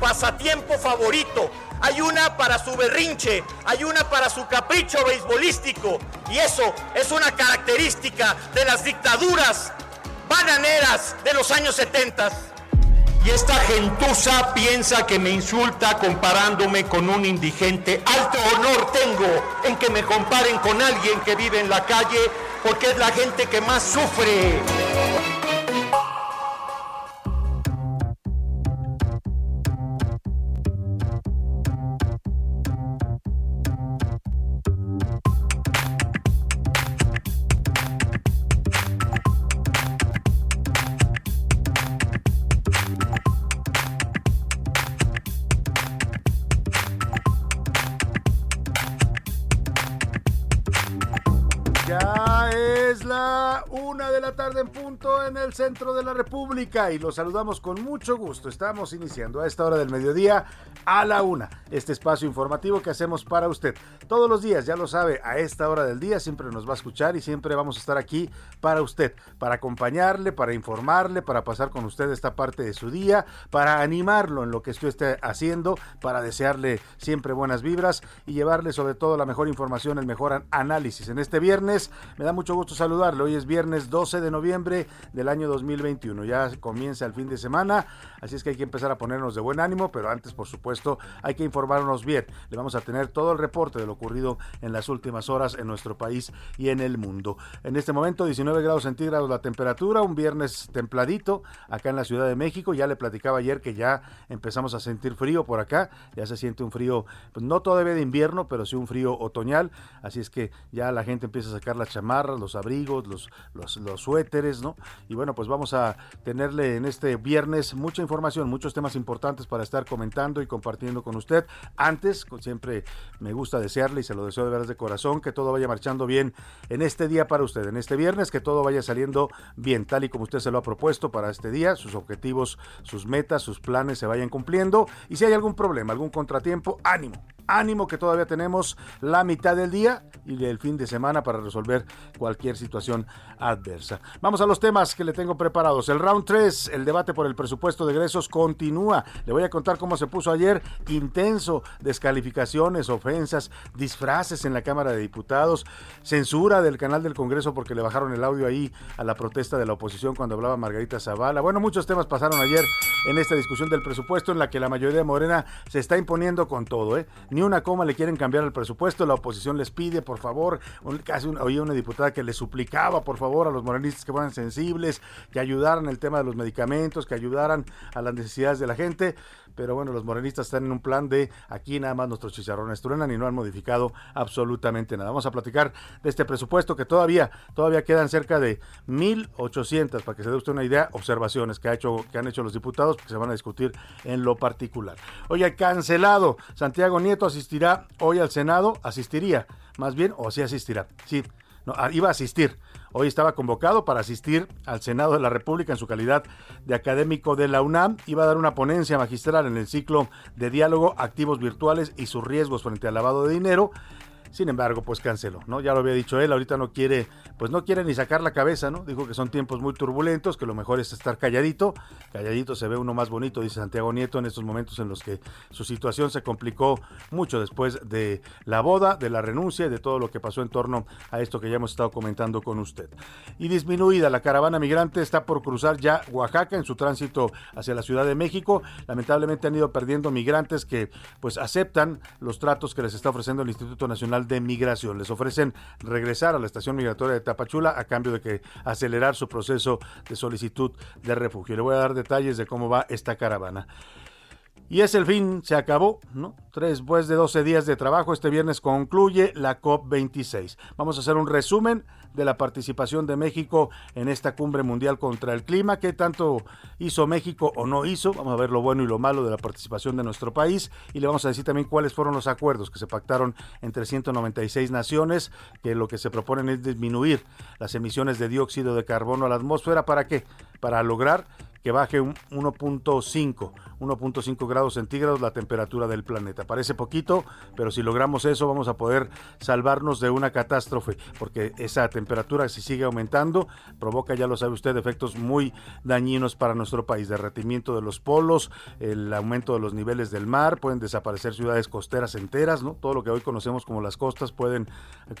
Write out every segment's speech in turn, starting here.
Pasatiempo favorito, hay una para su berrinche, hay una para su capricho beisbolístico. Y eso es una característica de las dictaduras bananeras de los años 70. Y esta gentuza piensa que me insulta comparándome con un indigente. Alto honor tengo en que me comparen con alguien que vive en la calle porque es la gente que más sufre. De la tarde en punto en el centro de la República y los saludamos con mucho gusto. Estamos iniciando a esta hora del mediodía a la una este espacio informativo que hacemos para usted. Todos los días, ya lo sabe, a esta hora del día siempre nos va a escuchar y siempre vamos a estar aquí para usted, para acompañarle, para informarle, para pasar con usted esta parte de su día, para animarlo en lo que usted esté haciendo, para desearle siempre buenas vibras y llevarle sobre todo la mejor información, el mejor análisis. En este viernes me da mucho gusto saludarle. Hoy es viernes 12 de noviembre del año 2021. Ya comienza el fin de semana, así es que hay que empezar a ponernos de buen ánimo, pero antes, por supuesto, hay que informarnos bien. Le vamos a tener todo el reporte de lo ocurrido en las últimas horas en nuestro país y en el mundo. En este momento, 19 grados centígrados la temperatura, un viernes templadito acá en la Ciudad de México. Ya le platicaba ayer que ya empezamos a sentir frío por acá. Ya se siente un frío, pues no todavía de invierno, pero sí un frío otoñal. Así es que ya la gente empieza a sacar las chamarras, los abrigos, los, los, los suéteres, ¿no? Y bueno, pues vamos a tenerle en este viernes mucha información, muchos temas importantes para estar comentando y compartiendo con usted. Antes, siempre me gusta desearle y se lo deseo de veras de corazón que todo vaya marchando bien en este día para usted, en este viernes, que todo vaya saliendo bien, tal y como usted se lo ha propuesto para este día, sus objetivos, sus metas, sus planes se vayan cumpliendo. Y si hay algún problema, algún contratiempo, ánimo, ánimo que todavía tenemos la mitad del día y el fin de semana para resolver cualquier situación adversa. Vamos a los temas que le tengo preparados. El round 3, el debate por el presupuesto de egresos continúa. Le voy a contar cómo se puso ayer intenso, descalificaciones, ofensas, disfraces en la Cámara de Diputados, censura del canal del Congreso porque le bajaron el audio ahí a la protesta de la oposición cuando hablaba Margarita Zavala. Bueno, muchos temas pasaron ayer en esta discusión del presupuesto en la que la mayoría de Morena se está imponiendo con todo, ¿eh? Ni una coma le quieren cambiar al presupuesto, la oposición les pide, por favor, casi oía una diputada que le suplicaba, por favor, a los morenistas que fueran sensibles, que ayudaran el tema de los medicamentos, que ayudaran a las necesidades de la gente pero bueno, los morenistas están en un plan de aquí nada más nuestros chicharrones truenan y no han modificado absolutamente nada. Vamos a platicar de este presupuesto que todavía, todavía quedan cerca de 1.800, para que se dé usted una idea, observaciones que, ha hecho, que han hecho los diputados, que se van a discutir en lo particular. Oye, cancelado, Santiago Nieto asistirá hoy al Senado, asistiría, más bien, o sí asistirá, sí, no, iba a asistir Hoy estaba convocado para asistir al Senado de la República en su calidad de académico de la UNAM. Iba a dar una ponencia magistral en el ciclo de diálogo activos virtuales y sus riesgos frente al lavado de dinero. Sin embargo, pues canceló, ¿no? Ya lo había dicho él, ahorita no quiere, pues no quiere ni sacar la cabeza, ¿no? Dijo que son tiempos muy turbulentos, que lo mejor es estar calladito. Calladito se ve uno más bonito, dice Santiago Nieto, en estos momentos en los que su situación se complicó mucho después de la boda, de la renuncia y de todo lo que pasó en torno a esto que ya hemos estado comentando con usted. Y disminuida, la caravana migrante está por cruzar ya Oaxaca en su tránsito hacia la Ciudad de México. Lamentablemente han ido perdiendo migrantes que pues aceptan los tratos que les está ofreciendo el Instituto Nacional de Migración. Les ofrecen regresar a la estación migratoria de Tapachula a cambio de que acelerar su proceso de solicitud de refugio. Le voy a dar detalles de cómo va esta caravana. Y es el fin, se acabó, ¿no? Después de 12 días de trabajo, este viernes concluye la COP26. Vamos a hacer un resumen de la participación de México en esta cumbre mundial contra el clima, qué tanto hizo México o no hizo, vamos a ver lo bueno y lo malo de la participación de nuestro país y le vamos a decir también cuáles fueron los acuerdos que se pactaron entre 196 naciones, que lo que se proponen es disminuir las emisiones de dióxido de carbono a la atmósfera, ¿para qué? Para lograr que baje un 1.5, 1.5 grados centígrados la temperatura del planeta. Parece poquito, pero si logramos eso vamos a poder salvarnos de una catástrofe, porque esa temperatura si sigue aumentando provoca, ya lo sabe usted, efectos muy dañinos para nuestro país, derretimiento de los polos, el aumento de los niveles del mar, pueden desaparecer ciudades costeras enteras, ¿no? Todo lo que hoy conocemos como las costas pueden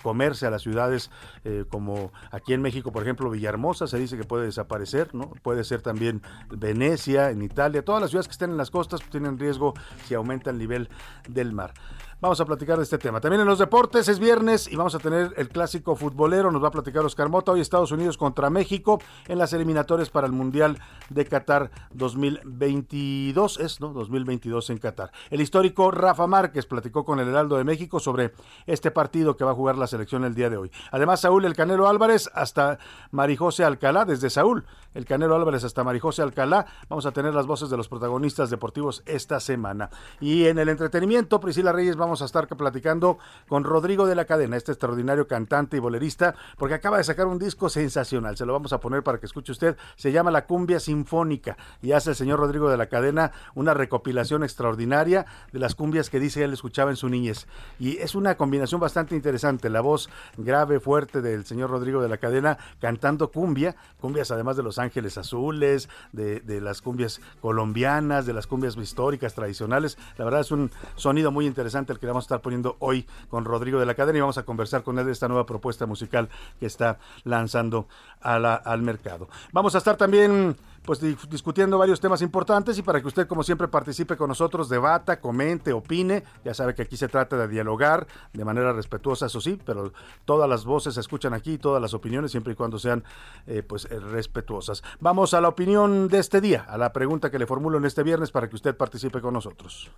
comerse a las ciudades eh, como aquí en México, por ejemplo, Villahermosa se dice que puede desaparecer, ¿no? Puede ser también Venecia, en Italia, todas las ciudades que estén en las costas tienen riesgo si aumenta el nivel del mar. Vamos a platicar de este tema. También en los deportes es viernes y vamos a tener el clásico futbolero. Nos va a platicar Oscar Mota. Hoy Estados Unidos contra México en las eliminatorias para el Mundial de Qatar 2022. Es, ¿no? 2022 en Qatar. El histórico Rafa Márquez platicó con el Heraldo de México sobre este partido que va a jugar la selección el día de hoy. Además, Saúl El Canelo Álvarez hasta Marijose Alcalá, desde Saúl. El Canelo Álvarez hasta Marijose Alcalá. Vamos a tener las voces de los protagonistas deportivos esta semana. Y en el entretenimiento, Priscila Reyes, vamos a estar platicando con Rodrigo de la Cadena, este extraordinario cantante y bolerista, porque acaba de sacar un disco sensacional. Se lo vamos a poner para que escuche usted. Se llama La Cumbia Sinfónica y hace el señor Rodrigo de la Cadena una recopilación extraordinaria de las cumbias que dice él escuchaba en su niñez. Y es una combinación bastante interesante. La voz grave, fuerte del señor Rodrigo de la Cadena cantando cumbia, cumbias además de Los Ángeles Azules, de, de las cumbias colombianas, de las cumbias históricas, tradicionales. La verdad es un sonido muy interesante que vamos a estar poniendo hoy con Rodrigo de la Cadena y vamos a conversar con él de esta nueva propuesta musical que está lanzando a al mercado. Vamos a estar también pues discutiendo varios temas importantes y para que usted como siempre participe con nosotros, debata, comente, opine, ya sabe que aquí se trata de dialogar de manera respetuosa, eso sí, pero todas las voces se escuchan aquí, todas las opiniones siempre y cuando sean eh, pues eh, respetuosas. Vamos a la opinión de este día, a la pregunta que le formulo en este viernes para que usted participe con nosotros.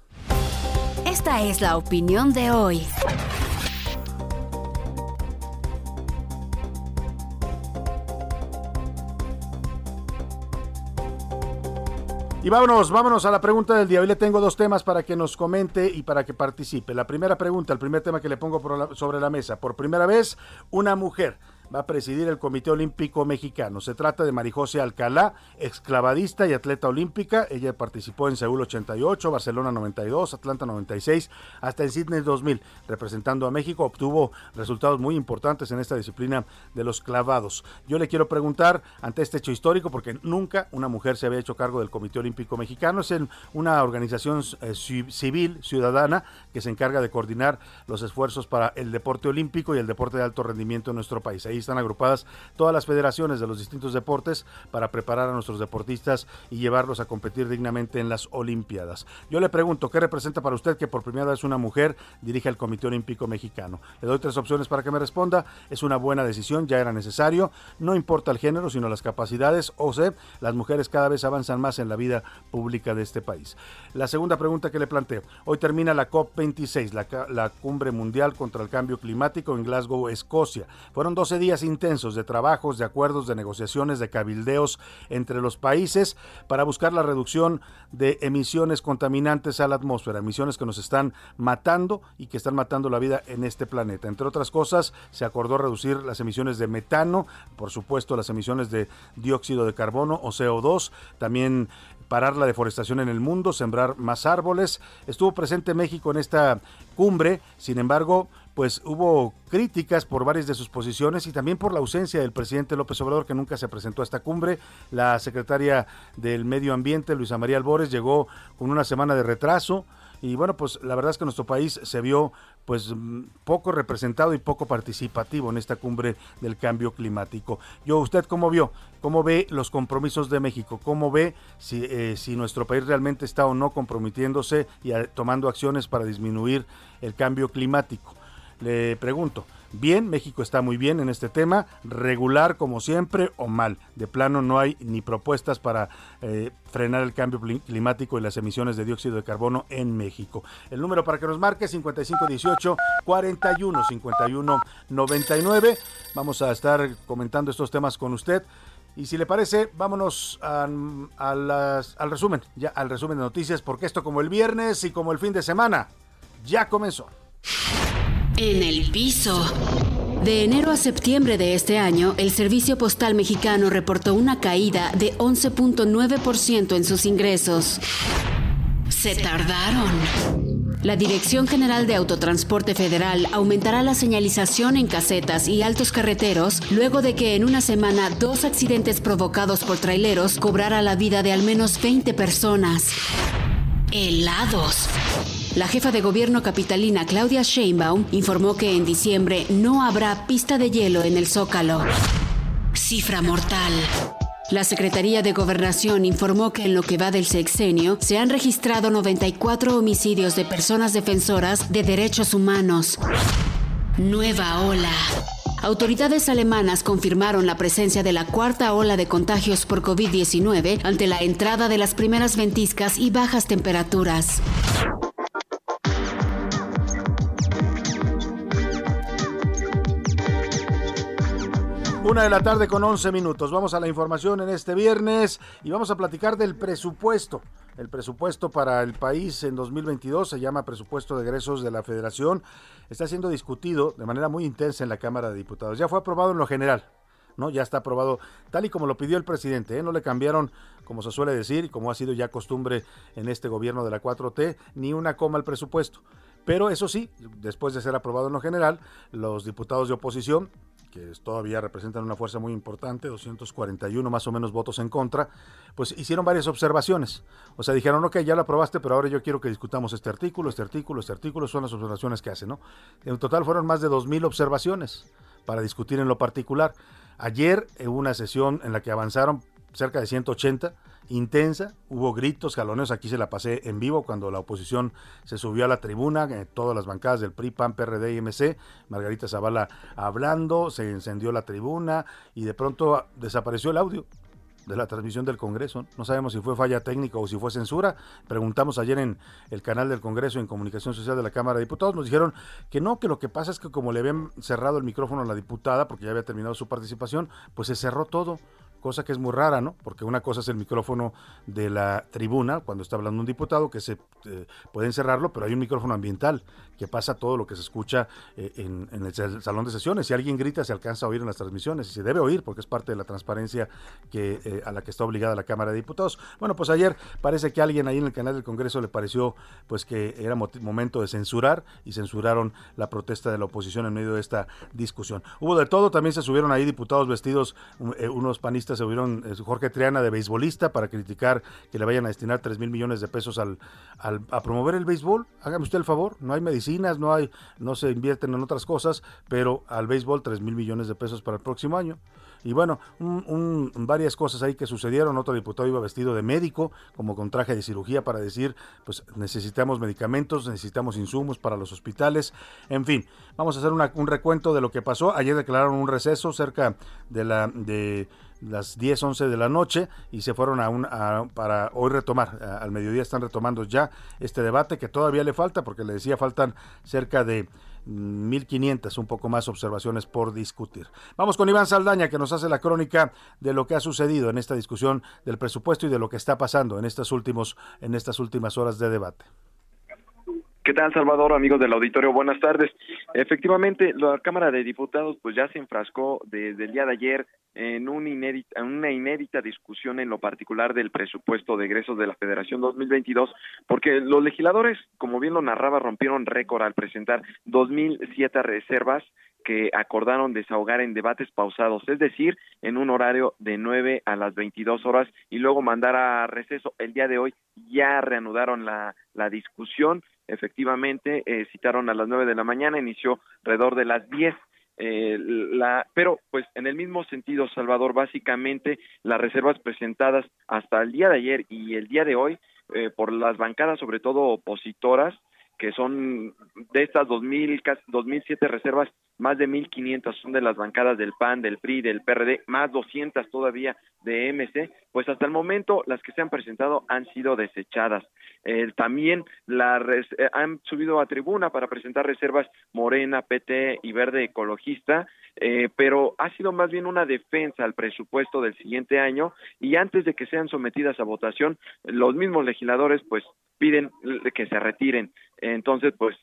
Esta es la opinión de hoy. Y vámonos, vámonos a la pregunta del día. Hoy le tengo dos temas para que nos comente y para que participe. La primera pregunta, el primer tema que le pongo sobre la mesa. Por primera vez, una mujer va a presidir el Comité Olímpico Mexicano. Se trata de Marijose Alcalá, exclavadista y atleta olímpica. Ella participó en Seúl 88, Barcelona 92, Atlanta 96, hasta en Sydney 2000. Representando a México, obtuvo resultados muy importantes en esta disciplina de los clavados. Yo le quiero preguntar ante este hecho histórico, porque nunca una mujer se había hecho cargo del Comité Olímpico Mexicano. Es una organización eh, civil, ciudadana, que se encarga de coordinar los esfuerzos para el deporte olímpico y el deporte de alto rendimiento en nuestro país. Ahí están agrupadas todas las federaciones de los distintos deportes para preparar a nuestros deportistas y llevarlos a competir dignamente en las Olimpiadas. Yo le pregunto, ¿qué representa para usted que por primera vez una mujer dirige el Comité Olímpico Mexicano? Le doy tres opciones para que me responda. Es una buena decisión, ya era necesario. No importa el género, sino las capacidades. O sea, las mujeres cada vez avanzan más en la vida pública de este país. La segunda pregunta que le planteo. Hoy termina la COP26, la, la cumbre mundial contra el cambio climático en Glasgow, Escocia. Fueron 12 días intensos de trabajos, de acuerdos, de negociaciones, de cabildeos entre los países para buscar la reducción de emisiones contaminantes a la atmósfera, emisiones que nos están matando y que están matando la vida en este planeta. Entre otras cosas, se acordó reducir las emisiones de metano, por supuesto las emisiones de dióxido de carbono o CO2, también parar la deforestación en el mundo, sembrar más árboles. Estuvo presente México en esta cumbre, sin embargo, pues hubo críticas por varias de sus posiciones y también por la ausencia del presidente López Obrador que nunca se presentó a esta cumbre. La secretaria del Medio Ambiente, Luisa María Albores, llegó con una semana de retraso y bueno, pues la verdad es que nuestro país se vio pues mm, poco representado y poco participativo en esta cumbre del cambio climático. Yo, ¿usted cómo vio? ¿Cómo ve los compromisos de México? ¿Cómo ve si, eh, si nuestro país realmente está o no comprometiéndose y tomando acciones para disminuir el cambio climático? Le pregunto, bien, México está muy bien en este tema, regular como siempre o mal. De plano no hay ni propuestas para eh, frenar el cambio climático y las emisiones de dióxido de carbono en México. El número para que nos marque 5518 41 51 99. Vamos a estar comentando estos temas con usted. Y si le parece, vámonos a, al resumen, ya al resumen de noticias, porque esto como el viernes y como el fin de semana, ya comenzó. En el piso. De enero a septiembre de este año, el Servicio Postal Mexicano reportó una caída de 11.9% en sus ingresos. Se tardaron. La Dirección General de Autotransporte Federal aumentará la señalización en casetas y altos carreteros luego de que en una semana dos accidentes provocados por traileros cobrara la vida de al menos 20 personas. Helados. La jefa de gobierno capitalina Claudia Sheinbaum informó que en diciembre no habrá pista de hielo en el Zócalo. Cifra mortal. La Secretaría de Gobernación informó que en lo que va del sexenio se han registrado 94 homicidios de personas defensoras de derechos humanos. Nueva ola. Autoridades alemanas confirmaron la presencia de la cuarta ola de contagios por COVID-19 ante la entrada de las primeras ventiscas y bajas temperaturas. Una de la tarde con 11 minutos. Vamos a la información en este viernes y vamos a platicar del presupuesto. El presupuesto para el país en 2022 se llama presupuesto de egresos de la Federación. Está siendo discutido de manera muy intensa en la Cámara de Diputados. Ya fue aprobado en lo general. ¿no? Ya está aprobado tal y como lo pidió el presidente, ¿eh? no le cambiaron, como se suele decir, y como ha sido ya costumbre en este gobierno de la 4T, ni una coma al presupuesto. Pero eso sí, después de ser aprobado en lo general, los diputados de oposición que todavía representan una fuerza muy importante, 241 más o menos votos en contra, pues hicieron varias observaciones. O sea, dijeron, ok, ya lo aprobaste, pero ahora yo quiero que discutamos este artículo, este artículo, este artículo, son las observaciones que hacen, ¿no? En total fueron más de 2.000 observaciones para discutir en lo particular. Ayer hubo una sesión en la que avanzaron cerca de 180 intensa, hubo gritos, jaloneos, aquí se la pasé en vivo cuando la oposición se subió a la tribuna, eh, todas las bancadas del PRI, PAN, PRD y MC, Margarita Zavala hablando, se encendió la tribuna y de pronto desapareció el audio de la transmisión del Congreso. No sabemos si fue falla técnica o si fue censura. Preguntamos ayer en el canal del Congreso en Comunicación Social de la Cámara de Diputados. Nos dijeron que no, que lo que pasa es que como le habían cerrado el micrófono a la diputada, porque ya había terminado su participación, pues se cerró todo cosa que es muy rara, ¿no? Porque una cosa es el micrófono de la tribuna, cuando está hablando un diputado, que se eh, pueden cerrarlo, pero hay un micrófono ambiental que pasa todo lo que se escucha eh, en, el salón de sesiones. Si alguien grita, se alcanza a oír en las transmisiones y se debe oír porque es parte de la transparencia que, eh, a la que está obligada la Cámara de Diputados. Bueno, pues ayer parece que alguien ahí en el canal del Congreso le pareció pues que era momento de censurar y censuraron la protesta de la oposición en medio de esta discusión. Hubo de todo, también se subieron ahí diputados vestidos, unos panistas se subieron eh, Jorge Triana de beisbolista para criticar que le vayan a destinar 3 mil millones de pesos al, a promover el béisbol. Hágame usted el favor, no hay medicinas, no hay, no se invierten en otras cosas, pero al béisbol 3 mil millones de pesos para el próximo año. Y bueno, varias cosas ahí que sucedieron. Otro diputado iba vestido de médico, como con traje de cirugía, para decir, pues necesitamos medicamentos, necesitamos insumos para los hospitales. En fin, vamos a hacer un recuento de lo que pasó. Ayer declararon un receso cerca de la... de las 10, 11 de la noche y se fueron a un, para hoy retomar, al mediodía están retomando ya este debate que todavía le falta, porque le decía faltan cerca de 1.500, un poco más observaciones por discutir. Vamos con Iván Saldaña que nos hace la crónica de lo que ha sucedido en esta discusión del presupuesto y de lo que está pasando en, estos últimos, en estas últimas horas de debate. ¿Qué tal, Salvador, amigos del auditorio? Buenas tardes. Efectivamente, la Cámara de Diputados pues ya se enfrascó desde el día de ayer en, un inédita, una inédita discusión en lo particular del presupuesto de egresos de la Federación 2022, porque los legisladores, como bien lo narraba, rompieron récord al presentar 2.007 reservas que acordaron desahogar en debates pausados, es decir, en un horario de 9 a las 22 horas y luego mandar a receso. El día de hoy ya reanudaron la discusión efectivamente eh, citaron a las nueve de la mañana, inició alrededor de las diez. Eh, la, pero pues en el mismo sentido, Salvador, básicamente las reservas presentadas hasta el día de ayer y el día de hoy eh, por las bancadas, sobre todo opositoras, que son de estas 2000, 2007 reservas, más de 1500 son de las bancadas del PAN, del PRI, del PRD, más 200 todavía de MC, pues hasta el momento las que se han presentado han sido desechadas. Eh, también la eh, han subido a tribuna para presentar reservas Morena, PT y Verde Ecologista, eh, pero ha sido más bien una defensa al presupuesto del siguiente año y antes de que sean sometidas a votación, los mismos legisladores pues piden que se retiren. Entonces, pues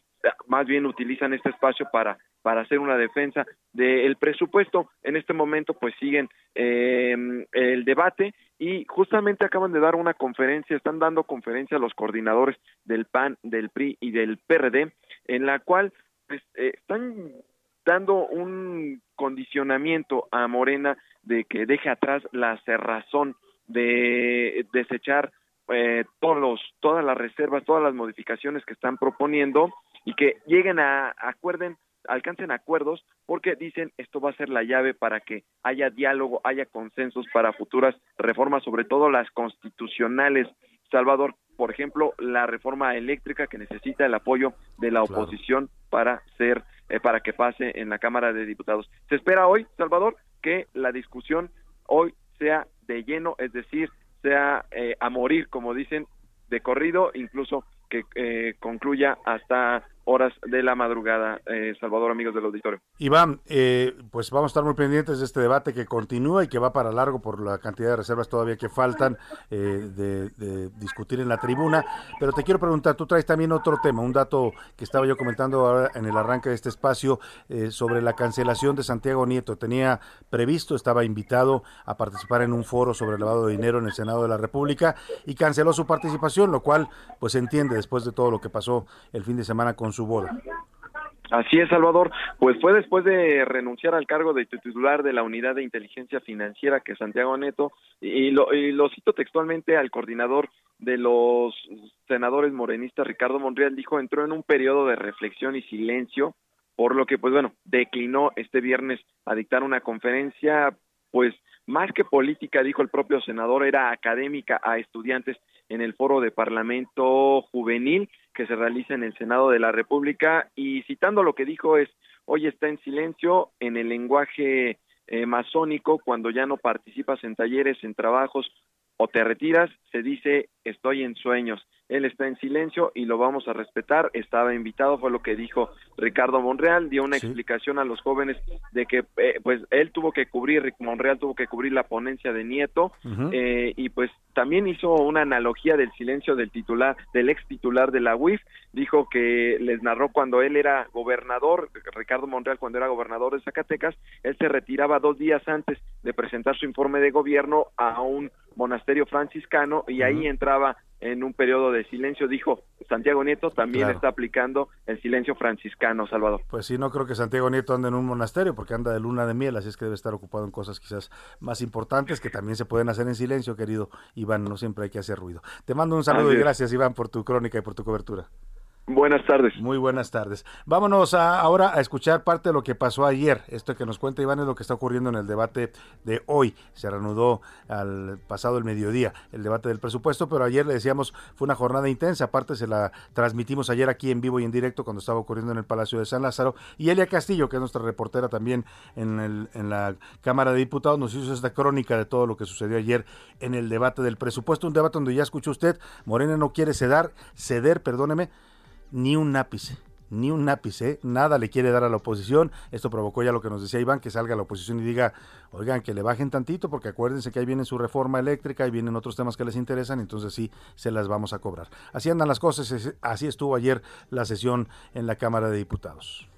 más bien utilizan este espacio para para hacer una defensa del presupuesto. En este momento, pues siguen eh, el debate y justamente acaban de dar una conferencia, están dando conferencia a los coordinadores del PAN, del PRI y del PRD, en la cual pues, eh, están dando un condicionamiento a Morena de que deje atrás la cerrazón de desechar eh, todos los, todas las reservas, todas las modificaciones que están proponiendo y que lleguen a, acuerden, alcancen acuerdos porque dicen esto va a ser la llave para que haya diálogo, haya consensos para futuras reformas, sobre todo las constitucionales. Salvador, por ejemplo, la reforma eléctrica que necesita el apoyo de la oposición para ser eh, para que pase en la Cámara de Diputados. Se espera hoy, Salvador, que la discusión hoy sea de lleno, es decir, sea eh, a morir, como dicen, de corrido, incluso que eh, concluya hasta horas de la madrugada, eh, Salvador, amigos del auditorio. Iván, eh, pues vamos a estar muy pendientes de este debate que continúa y que va para largo por la cantidad de reservas todavía que faltan eh, de, discutir en la tribuna. Pero te quiero preguntar, tú traes también otro tema, un dato que estaba yo comentando ahora en el arranque de este espacio sobre la cancelación de Santiago Nieto. Tenía previsto, estaba invitado a participar en un foro sobre el lavado de dinero en el Senado de la República y canceló su participación, lo cual pues se entiende después de todo lo que pasó el fin de semana con su boda. Así es, Salvador. Pues fue después de renunciar al cargo de titular de la Unidad de Inteligencia Financiera, que Santiago Neto, y lo, y lo cito textualmente al coordinador de los senadores morenistas, Ricardo Monreal, dijo, entró en un periodo de reflexión y silencio, por lo que, pues bueno, declinó este viernes a dictar una conferencia, pues más que política, dijo el propio senador, era académica a estudiantes en el foro de Parlamento Juvenil que se realiza en el Senado de la República y citando lo que dijo es, hoy está en silencio en el lenguaje eh, masónico cuando ya no participas en talleres, en trabajos o te retiras, se dice estoy en sueños. Él está en silencio y lo vamos a respetar. Estaba invitado, fue lo que dijo Ricardo Monreal, dio una explicación a los jóvenes de que eh, pues él tuvo que cubrir, Monreal tuvo que cubrir la ponencia de Nieto eh, y pues también hizo una analogía del silencio del titular, del ex titular de la UIF, dijo que les narró cuando él era gobernador, Ricardo Monreal cuando era gobernador de Zacatecas, él se retiraba dos días antes de presentar su informe de gobierno a un monasterio franciscano y ahí entraba en un periodo de silencio, dijo Santiago Nieto, también está aplicando el silencio franciscano, Salvador. Pues sí, no creo que Santiago Nieto ande en un monasterio porque anda de luna de miel, así es que debe estar ocupado en cosas quizás más importantes que también se pueden hacer en silencio, querido Iván, no siempre hay que hacer ruido. Te mando un saludo y gracias, Iván, por tu crónica y por tu cobertura. Buenas tardes. Muy buenas tardes. Vámonos ahora a escuchar parte de lo que pasó ayer. Esto que nos cuenta Iván es lo que está ocurriendo en el debate de hoy. Se reanudó al pasado el mediodía el debate del presupuesto, pero ayer le decíamos fue una jornada intensa. Aparte se la transmitimos ayer aquí en vivo y en directo cuando estaba ocurriendo en el Palacio de San Lázaro. Y Elia Castillo, que es nuestra reportera también en, el, en la Cámara de Diputados, nos hizo esta crónica de todo lo que sucedió ayer en el debate del presupuesto. Un debate donde ya escuchó usted, Morena no quiere ceder, ceder, perdóneme, ni un ápice, ni un ápice, nada le quiere dar a la oposición. Esto provocó ya lo que nos decía Iván, que salga la oposición y diga, oigan, que le bajen tantito, porque acuérdense que ahí viene su reforma eléctrica, y vienen otros temas que les interesan, entonces sí, se las vamos a cobrar. Así andan las cosas, así estuvo ayer la sesión en la Cámara de Diputados.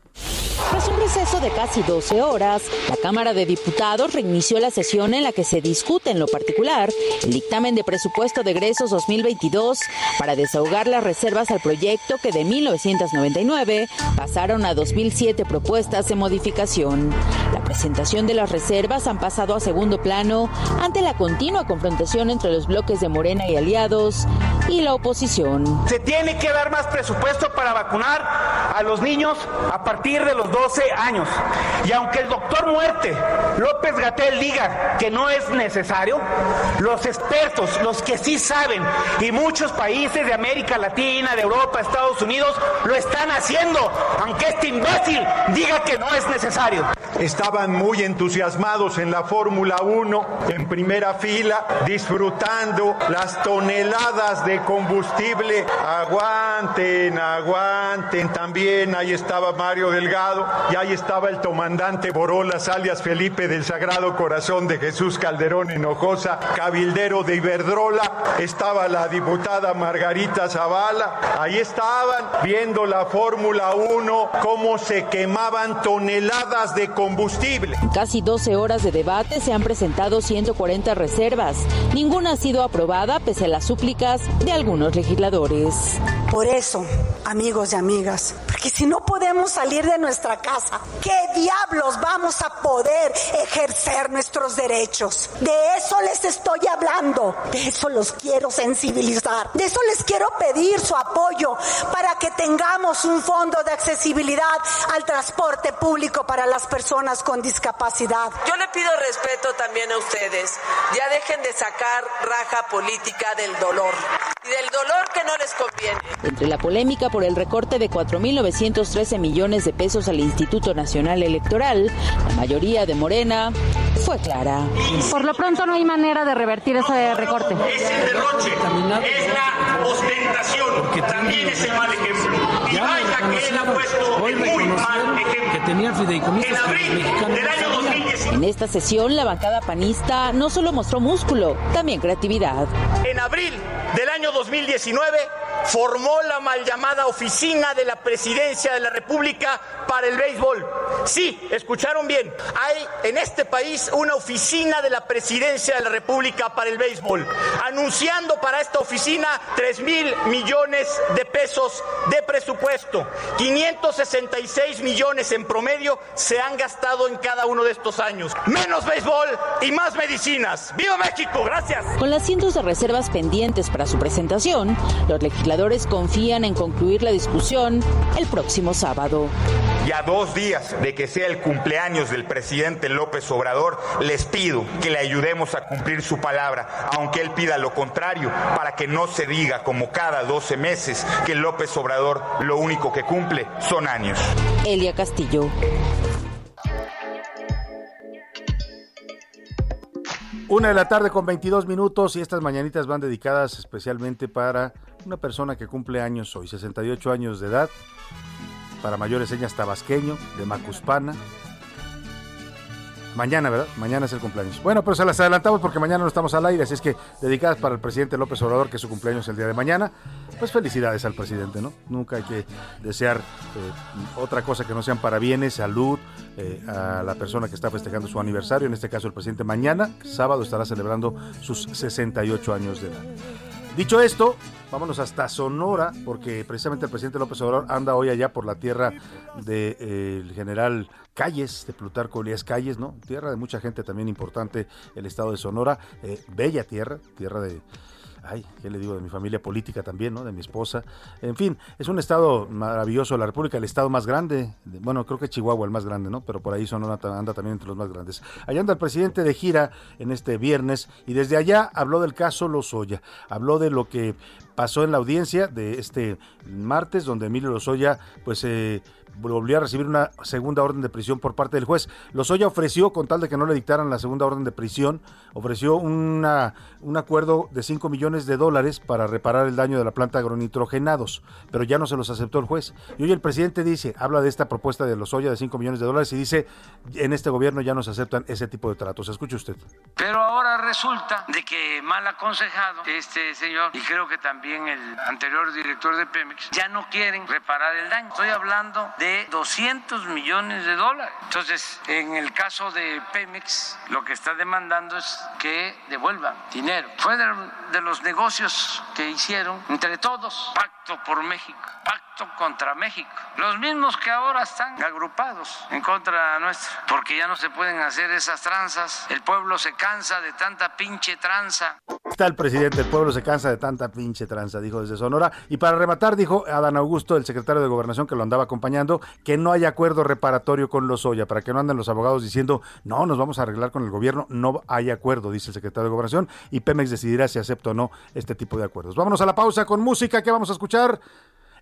Tras un receso de casi 12 horas, la Cámara de Diputados reinició la sesión en la que se discute en lo particular el dictamen de presupuesto de egresos 2022 para desahogar las reservas al proyecto que de 1999 pasaron a 2007 propuestas de modificación. La presentación de las reservas han pasado a segundo plano ante la continua confrontación entre los bloques de Morena y aliados y la oposición. Se tiene que dar más presupuesto para vacunar a los niños a partir de los 12 años. Y aunque el doctor Muerte López Gatel diga que no es necesario, los expertos, los que sí saben, y muchos países de América Latina, de Europa, Estados Unidos, lo están haciendo, aunque este imbécil diga que no es necesario. Estaban muy entusiasmados en la Fórmula 1, en primera fila, disfrutando las toneladas de combustible. Aguanten, aguanten. También ahí estaba Mario Delgado y ahí estaba el comandante Borolas, alias Felipe del Sagrado Corazón de Jesús Calderón Hinojosa, cabildero de Iberdrola. Estaba la diputada Margarita Zavala. Ahí estaban viendo la Fórmula 1, cómo se quemaban toneladas de combustible. En casi 12 horas de debate se han presentado 140 reservas. Ninguna ha sido aprobada pese a las súplicas de algunos legisladores. Por eso, amigos y amigas, porque si no podemos salir de nuestra casa, ¿qué diablos vamos a poder ejercer nuestros derechos? De eso les estoy hablando, de eso los quiero sensibilizar, de eso les quiero pedir su apoyo para que tengamos un fondo de accesibilidad al transporte público para las personas con discapacidad. Yo le pido respeto también a ustedes, ya dejen de sacar raja política del dolor y del dolor que no les conviene. Entre la polémica por el recorte de 4.913 millones de pesos al Instituto Nacional Electoral, la mayoría de Morena fue clara. Por lo pronto no hay manera de revertir ese recorte. Es el derroche, es la ostentación, también es el mal ejemplo. Y vaya que él ha puesto el muy mal ejemplo. Que tenía fideicomisos En abril del año 2019. En esta sesión, la bancada panista no solo mostró músculo, también creatividad. En abril del año 2019 formó la mal llamada Oficina de la Presidencia de la República para el Béisbol. Sí, escucharon bien. Hay en este país una oficina de la Presidencia de la República para el Béisbol, anunciando para esta oficina 3 mil millones de pesos de presupuesto. 566 millones en promedio se han gastado en cada uno de estos años. Menos béisbol y más medicinas. ¡Viva México! Gracias. Con las cientos de reservas pendientes para su presentación, los legisladores confían en concluir la discusión el próximo sábado. Y a dos días de que sea el cumpleaños del presidente López Obrador, les pido que le ayudemos a cumplir su palabra, aunque él pida lo contrario, para que no se diga como cada 12 meses que López Obrador lo único que cumple son años. Elia Castillo. Una de la tarde con 22 minutos y estas mañanitas van dedicadas especialmente para una persona que cumple años hoy, 68 años de edad, para mayores señas tabasqueño, de Macuspana. Mañana, ¿verdad? Mañana es el cumpleaños. Bueno, pero se las adelantamos porque mañana no estamos al aire, así es que dedicadas para el presidente López Obrador, que es su cumpleaños el día de mañana. Pues felicidades al presidente, ¿no? Nunca hay que desear eh, otra cosa que no sean para bienes, salud, eh, a la persona que está festejando su aniversario, en este caso el presidente mañana, sábado, estará celebrando sus 68 años de edad. Dicho esto, vámonos hasta Sonora, porque precisamente el presidente López Obrador anda hoy allá por la tierra del general Calles, de Plutarco Elías Calles, ¿no? Tierra de mucha gente también importante, el estado de Sonora, eh, bella tierra, tierra de, ay, ¿qué le digo? De mi familia política también, ¿no? De mi esposa. En fin, es un estado maravilloso la República, el estado más grande, de- bueno, creo que Chihuahua el más grande, ¿no? Pero por ahí Sonora anda también entre los más grandes. Allá anda el presidente de gira en este viernes y desde allá habló del caso Lozoya, habló de lo que pasó en la audiencia de este martes, donde Emilio Lozoya, pues, eh, volvió a recibir una segunda orden de prisión por parte del juez. Lozoya ofreció, con tal de que no le dictaran la segunda orden de prisión, ofreció una, un acuerdo de 5 millones de dólares para reparar el daño de la planta agronitrogenados, pero ya no se los aceptó el juez. Y hoy el presidente dice, habla de esta propuesta de los Oya de 5 millones de dólares y dice, en este gobierno ya no se aceptan ese tipo de tratos. Escuche usted. Pero ahora resulta de que mal aconsejado este señor y creo que también el anterior director de Pemex ya no quieren reparar el daño. Estoy hablando de 200 millones de dólares. Entonces, en el caso de Pemex, lo que está demandando es que devuelvan dinero. Fue de, los negocios que hicieron entre todos, pacto por México, contra México. Los mismos que ahora están agrupados en contra nuestra, porque ya no se pueden hacer esas tranzas. El pueblo se cansa de tanta pinche tranza. Está el presidente, el pueblo se cansa de tanta pinche tranza, dijo desde Sonora. Y para rematar, dijo Adán Augusto, el secretario de Gobernación que lo andaba acompañando, que no hay acuerdo reparatorio con los Oya, para que no anden los abogados diciendo, no, nos vamos a arreglar con el gobierno, no hay acuerdo, dice el secretario de Gobernación, y Pemex decidirá si acepta o no este tipo de acuerdos. Vámonos a la pausa con música que vamos a escuchar.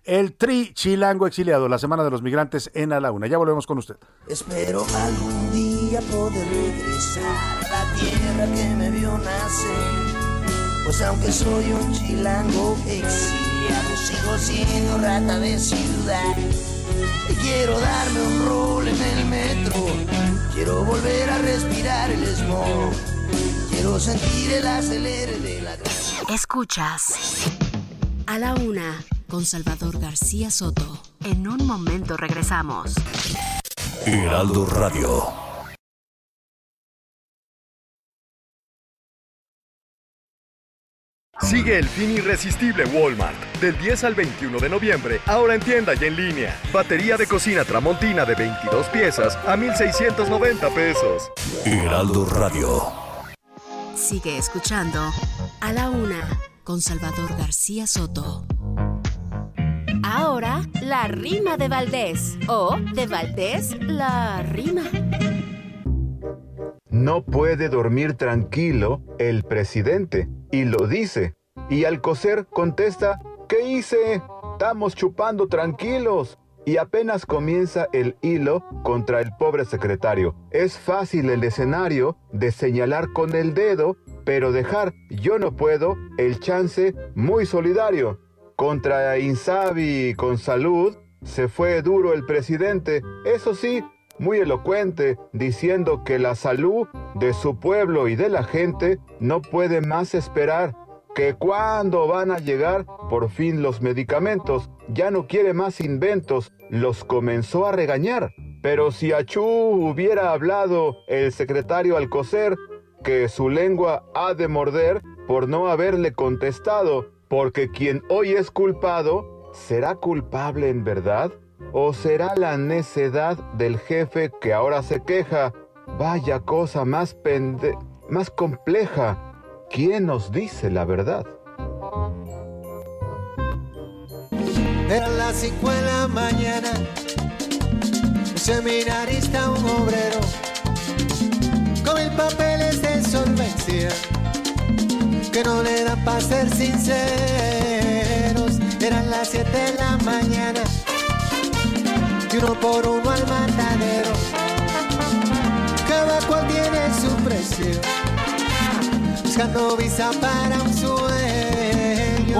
El Tri Chilango Exiliado, la Semana de los Migrantes en A la Una. Ya volvemos con usted. Espero algún día poder regresar a la tierra que me vio nacer. Pues aunque soy un chilango exiliado, sigo siendo rata de ciudad. Y quiero darme un rol en el metro. Quiero volver a respirar el smog. Quiero sentir el acelere de la... Escuchas. A la una con Salvador García Soto. En un momento regresamos. Heraldo Radio. Sigue el fin irresistible Walmart. Del 10 al 21 de noviembre, ahora en tienda y en línea. Batería de cocina Tramontina de 22 piezas a 1,690 pesos. Heraldo Radio. Sigue escuchando A la una con Salvador García Soto. La rima de Valdés. O de Valdés, la rima. No puede dormir tranquilo el presidente. Y lo dice. Y al coser contesta, ¿qué hice? Estamos chupando tranquilos. Y apenas comienza el hilo contra el pobre secretario. Es fácil el escenario de señalar con el dedo, pero dejar yo no puedo el chance muy solidario. Contra Insabi con salud se fue duro el presidente, eso sí, muy elocuente, diciendo que la salud de su pueblo y de la gente no puede más esperar, que cuando van a llegar por fin los medicamentos, ya no quiere más inventos, los comenzó a regañar. Pero si Achú hubiera hablado el secretario Alcocer, que su lengua ha de morder por no haberle contestado, porque quien hoy es culpado, ¿será culpable en verdad? ¿O será la necedad del jefe que ahora se queja? Vaya cosa más pende más compleja. ¿Quién nos dice la verdad? Eran las cinco de la mañana, un seminarista, un obrero, con el papeles de que no le dan para ser sinceros. Eran las siete de la mañana, y uno por uno al matadero, cada cual tiene su precio, buscando visa para un sueño.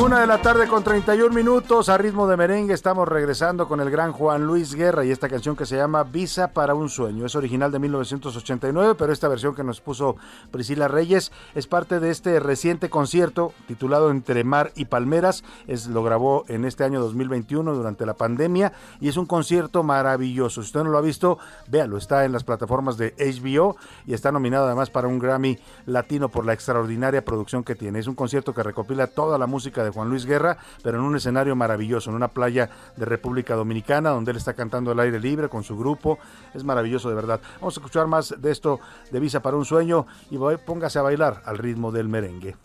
Una de la tarde con 31 minutos a ritmo de merengue. Estamos regresando con el gran Juan Luis Guerra y esta canción que se llama Visa para un sueño. Es original de 1989, pero esta versión que nos puso Priscila Reyes es parte de este reciente concierto titulado Entre Mar y Palmeras. Es, lo grabó en este año 2021 durante la pandemia y es un concierto maravilloso. Si usted no lo ha visto, véalo. Está en las plataformas de HBO y está nominado además para un Grammy Latino por la extraordinaria producción que tiene. Es un concierto que recopila toda la música de Juan Luis Guerra, pero en un escenario maravilloso, en una playa de República Dominicana, donde él está cantando al aire libre con su grupo. Es maravilloso de verdad. Vamos a escuchar más de esto de Visa para un sueño y voy, póngase a bailar al ritmo del merengue.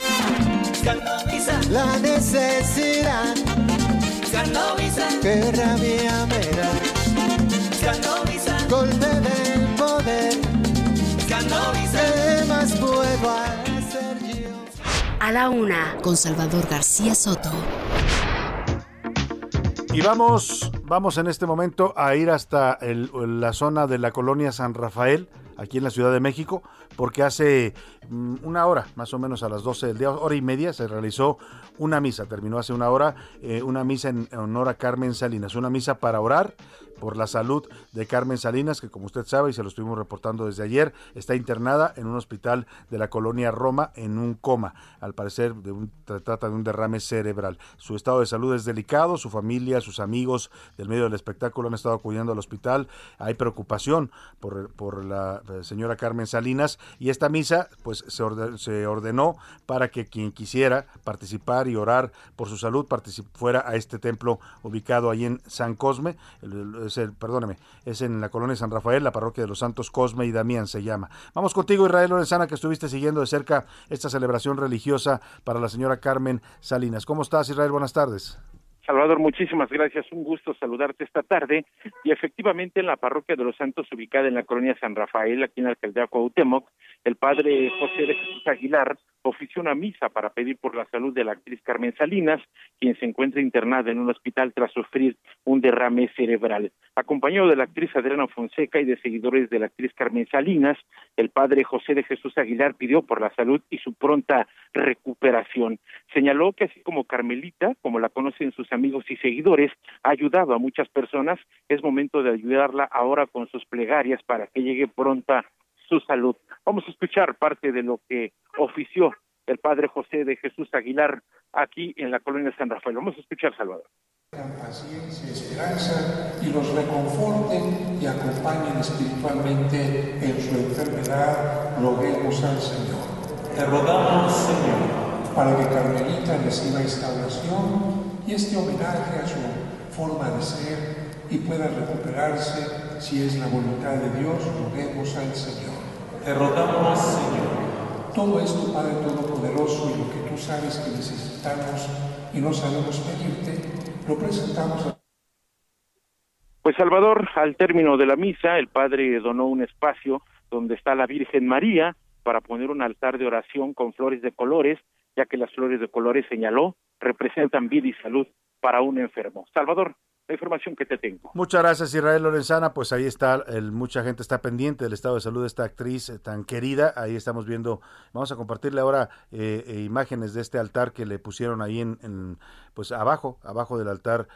La necesidad, que rabia me da, golpe A la una con Salvador García Soto. Y vamos, vamos en este momento a ir hasta el- la zona de la colonia San Rafael, aquí en la Ciudad de México, porque hace mm, una hora, más o menos a las 12 del día, hora y media, se realizó una misa, terminó hace una hora, eh, una misa en honor a Carmen Salinas, una misa para orar por la salud de Carmen Salinas, que como usted sabe y se lo estuvimos reportando desde ayer, está internada en un hospital de la colonia Roma en un coma. Al parecer de un, trata de un derrame cerebral. Su estado de salud es delicado, su familia, sus amigos del medio del espectáculo han estado acudiendo al hospital. Hay preocupación por, por la eh, señora Carmen Salinas y esta misa pues se, se ordenó para que quien quisiera participar y orar por su salud fuera a este templo ubicado ahí en San Cosme, perdóneme, es en la colonia San Rafael, la parroquia de los Santos Cosme y Damián se llama. Vamos contigo, Israel Lorenzana, que estuviste siguiendo de cerca esta celebración religiosa para la señora Carmen Salinas. ¿Cómo estás, Israel? Buenas tardes. Salvador, muchísimas gracias. Un gusto saludarte esta tarde. Y efectivamente, en la parroquia de los Santos, ubicada en la colonia San Rafael, aquí en la alcaldía Cuauhtémoc, el padre José de Jesús Aguilar ofició una misa para pedir por la salud de la actriz Carmen Salinas, quien se encuentra internada en un hospital tras sufrir un derrame cerebral. Acompañado de la actriz Adriana Fonseca y de seguidores de la actriz Carmen Salinas, el padre José de Jesús Aguilar pidió por la salud y su pronta recuperación. Señaló que así como Carmelita, como la conocen sus amigos y seguidores, ha ayudado a muchas personas, es momento de ayudarla ahora con sus plegarias para que llegue pronta su salud. Vamos a escuchar parte de lo que ofició el padre José de Jesús Aguilar aquí en la colonia San Rafael. Vamos a escuchar, Salvador. Paciencia, esperanza y los reconforten y acompañen espiritualmente en su enfermedad, roguemos al Señor. Te rogamos, Señor, para que Carmelita reciba esta oración y este homenaje a su forma de ser y pueda recuperarse si es la voluntad de Dios, roguemos al Señor. Te rogamos, Señor. Todo esto, Padre Todopoderoso, y lo que tú sabes que necesitamos y no sabemos pedirte, lo presentamos a pues Salvador, al término de la misa, el padre donó un espacio donde está la Virgen María para poner un altar de oración con flores de colores, ya que las flores de colores, señaló, representan vida y salud para un enfermo. Salvador, la información que te tengo. Muchas gracias Israel Lorenzana, pues ahí está, el, mucha gente está pendiente del estado de salud de esta actriz eh, tan querida, ahí estamos viendo, vamos a compartirle ahora eh, eh, imágenes de este altar que le pusieron ahí en, pues abajo, abajo del altar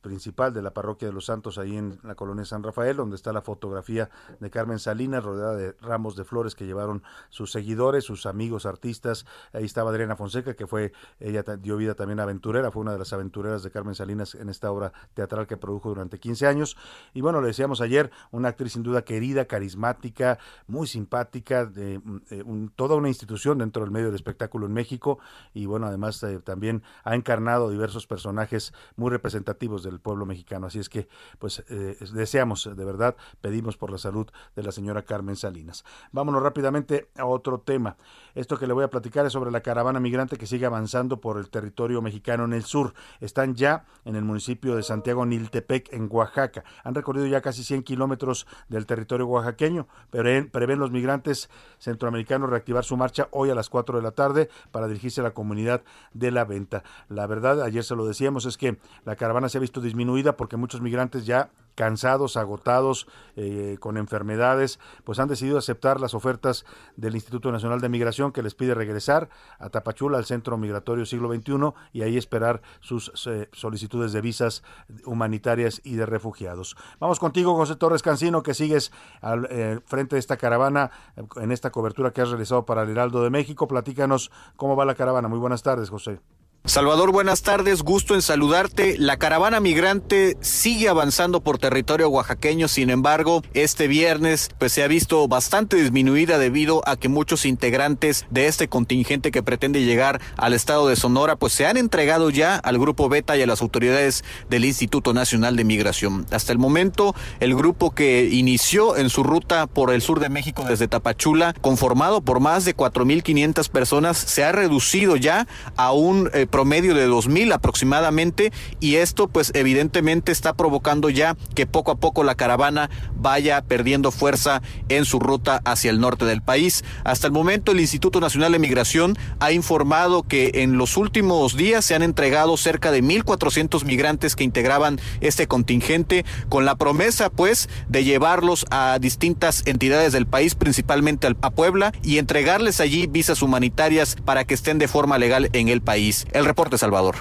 principal de la parroquia de los Santos, ahí en la colonia San Rafael, donde está la fotografía de Carmen Salinas rodeada de ramos de flores que llevaron sus seguidores, sus amigos artistas, ahí estaba Adriana Fonseca, que fue, ella dio vida también aventurera, fue una de las aventureras de Carmen Salinas en esta obra teatral que produjo durante 15 años. Y bueno, le decíamos ayer, una actriz sin duda querida, carismática, muy simpática, de, eh, toda una institución dentro del medio del espectáculo en México. Y bueno, además eh, también ha encarnado diversos personajes muy representativos del pueblo mexicano. Así es que, pues, eh, deseamos, de verdad, pedimos por la salud de la señora Carmen Salinas. Vámonos rápidamente a otro tema. Esto que le voy a platicar es sobre la caravana migrante que sigue avanzando por el territorio mexicano en el sur. Están ya en el municipio de Santiago Niltepec, en Oaxaca. Han recorrido ya casi 100 kilómetros del territorio oaxaqueño. Prevén, prevén los migrantes centroamericanos reactivar su marcha hoy a las 4 de la tarde para dirigirse a la comunidad de la venta. La verdad, ayer se lo decíamos, es que la caravana se ha visto disminuida porque muchos migrantes ya cansados, agotados, eh, con enfermedades, pues han decidido aceptar las ofertas del Instituto Nacional de Migración que les pide regresar a Tapachula, al Centro Migratorio Siglo XXI, y ahí esperar sus eh, solicitudes de visas humanitarias y de refugiados. Vamos contigo, José Torres Cancino, que sigues al eh, frente de esta caravana en esta cobertura que has realizado para el Heraldo de México. Platícanos cómo va la caravana. Muy buenas tardes, José. Salvador, buenas tardes, gusto en saludarte. La caravana migrante sigue avanzando por territorio oaxaqueño, sin embargo, este viernes pues se ha visto bastante disminuida debido a que muchos integrantes de este contingente que pretende llegar al estado de Sonora pues se han entregado ya al grupo Beta y a las autoridades del Instituto Nacional de Migración. Hasta el momento, el grupo que inició en su ruta por el sur de México desde Tapachula, conformado por más de 4.500 personas, se ha reducido ya a un eh, promedio de 2.000 aproximadamente y esto pues evidentemente está provocando ya que poco a poco la caravana vaya perdiendo fuerza en su ruta hacia el norte del país. Hasta el momento el Instituto Nacional de Migración ha informado que en los últimos días se han entregado cerca de 1.400 migrantes que integraban este contingente con la promesa pues de llevarlos a distintas entidades del país, principalmente a Puebla, y entregarles allí visas humanitarias para que estén de forma legal en el país. Reporte, Salvador.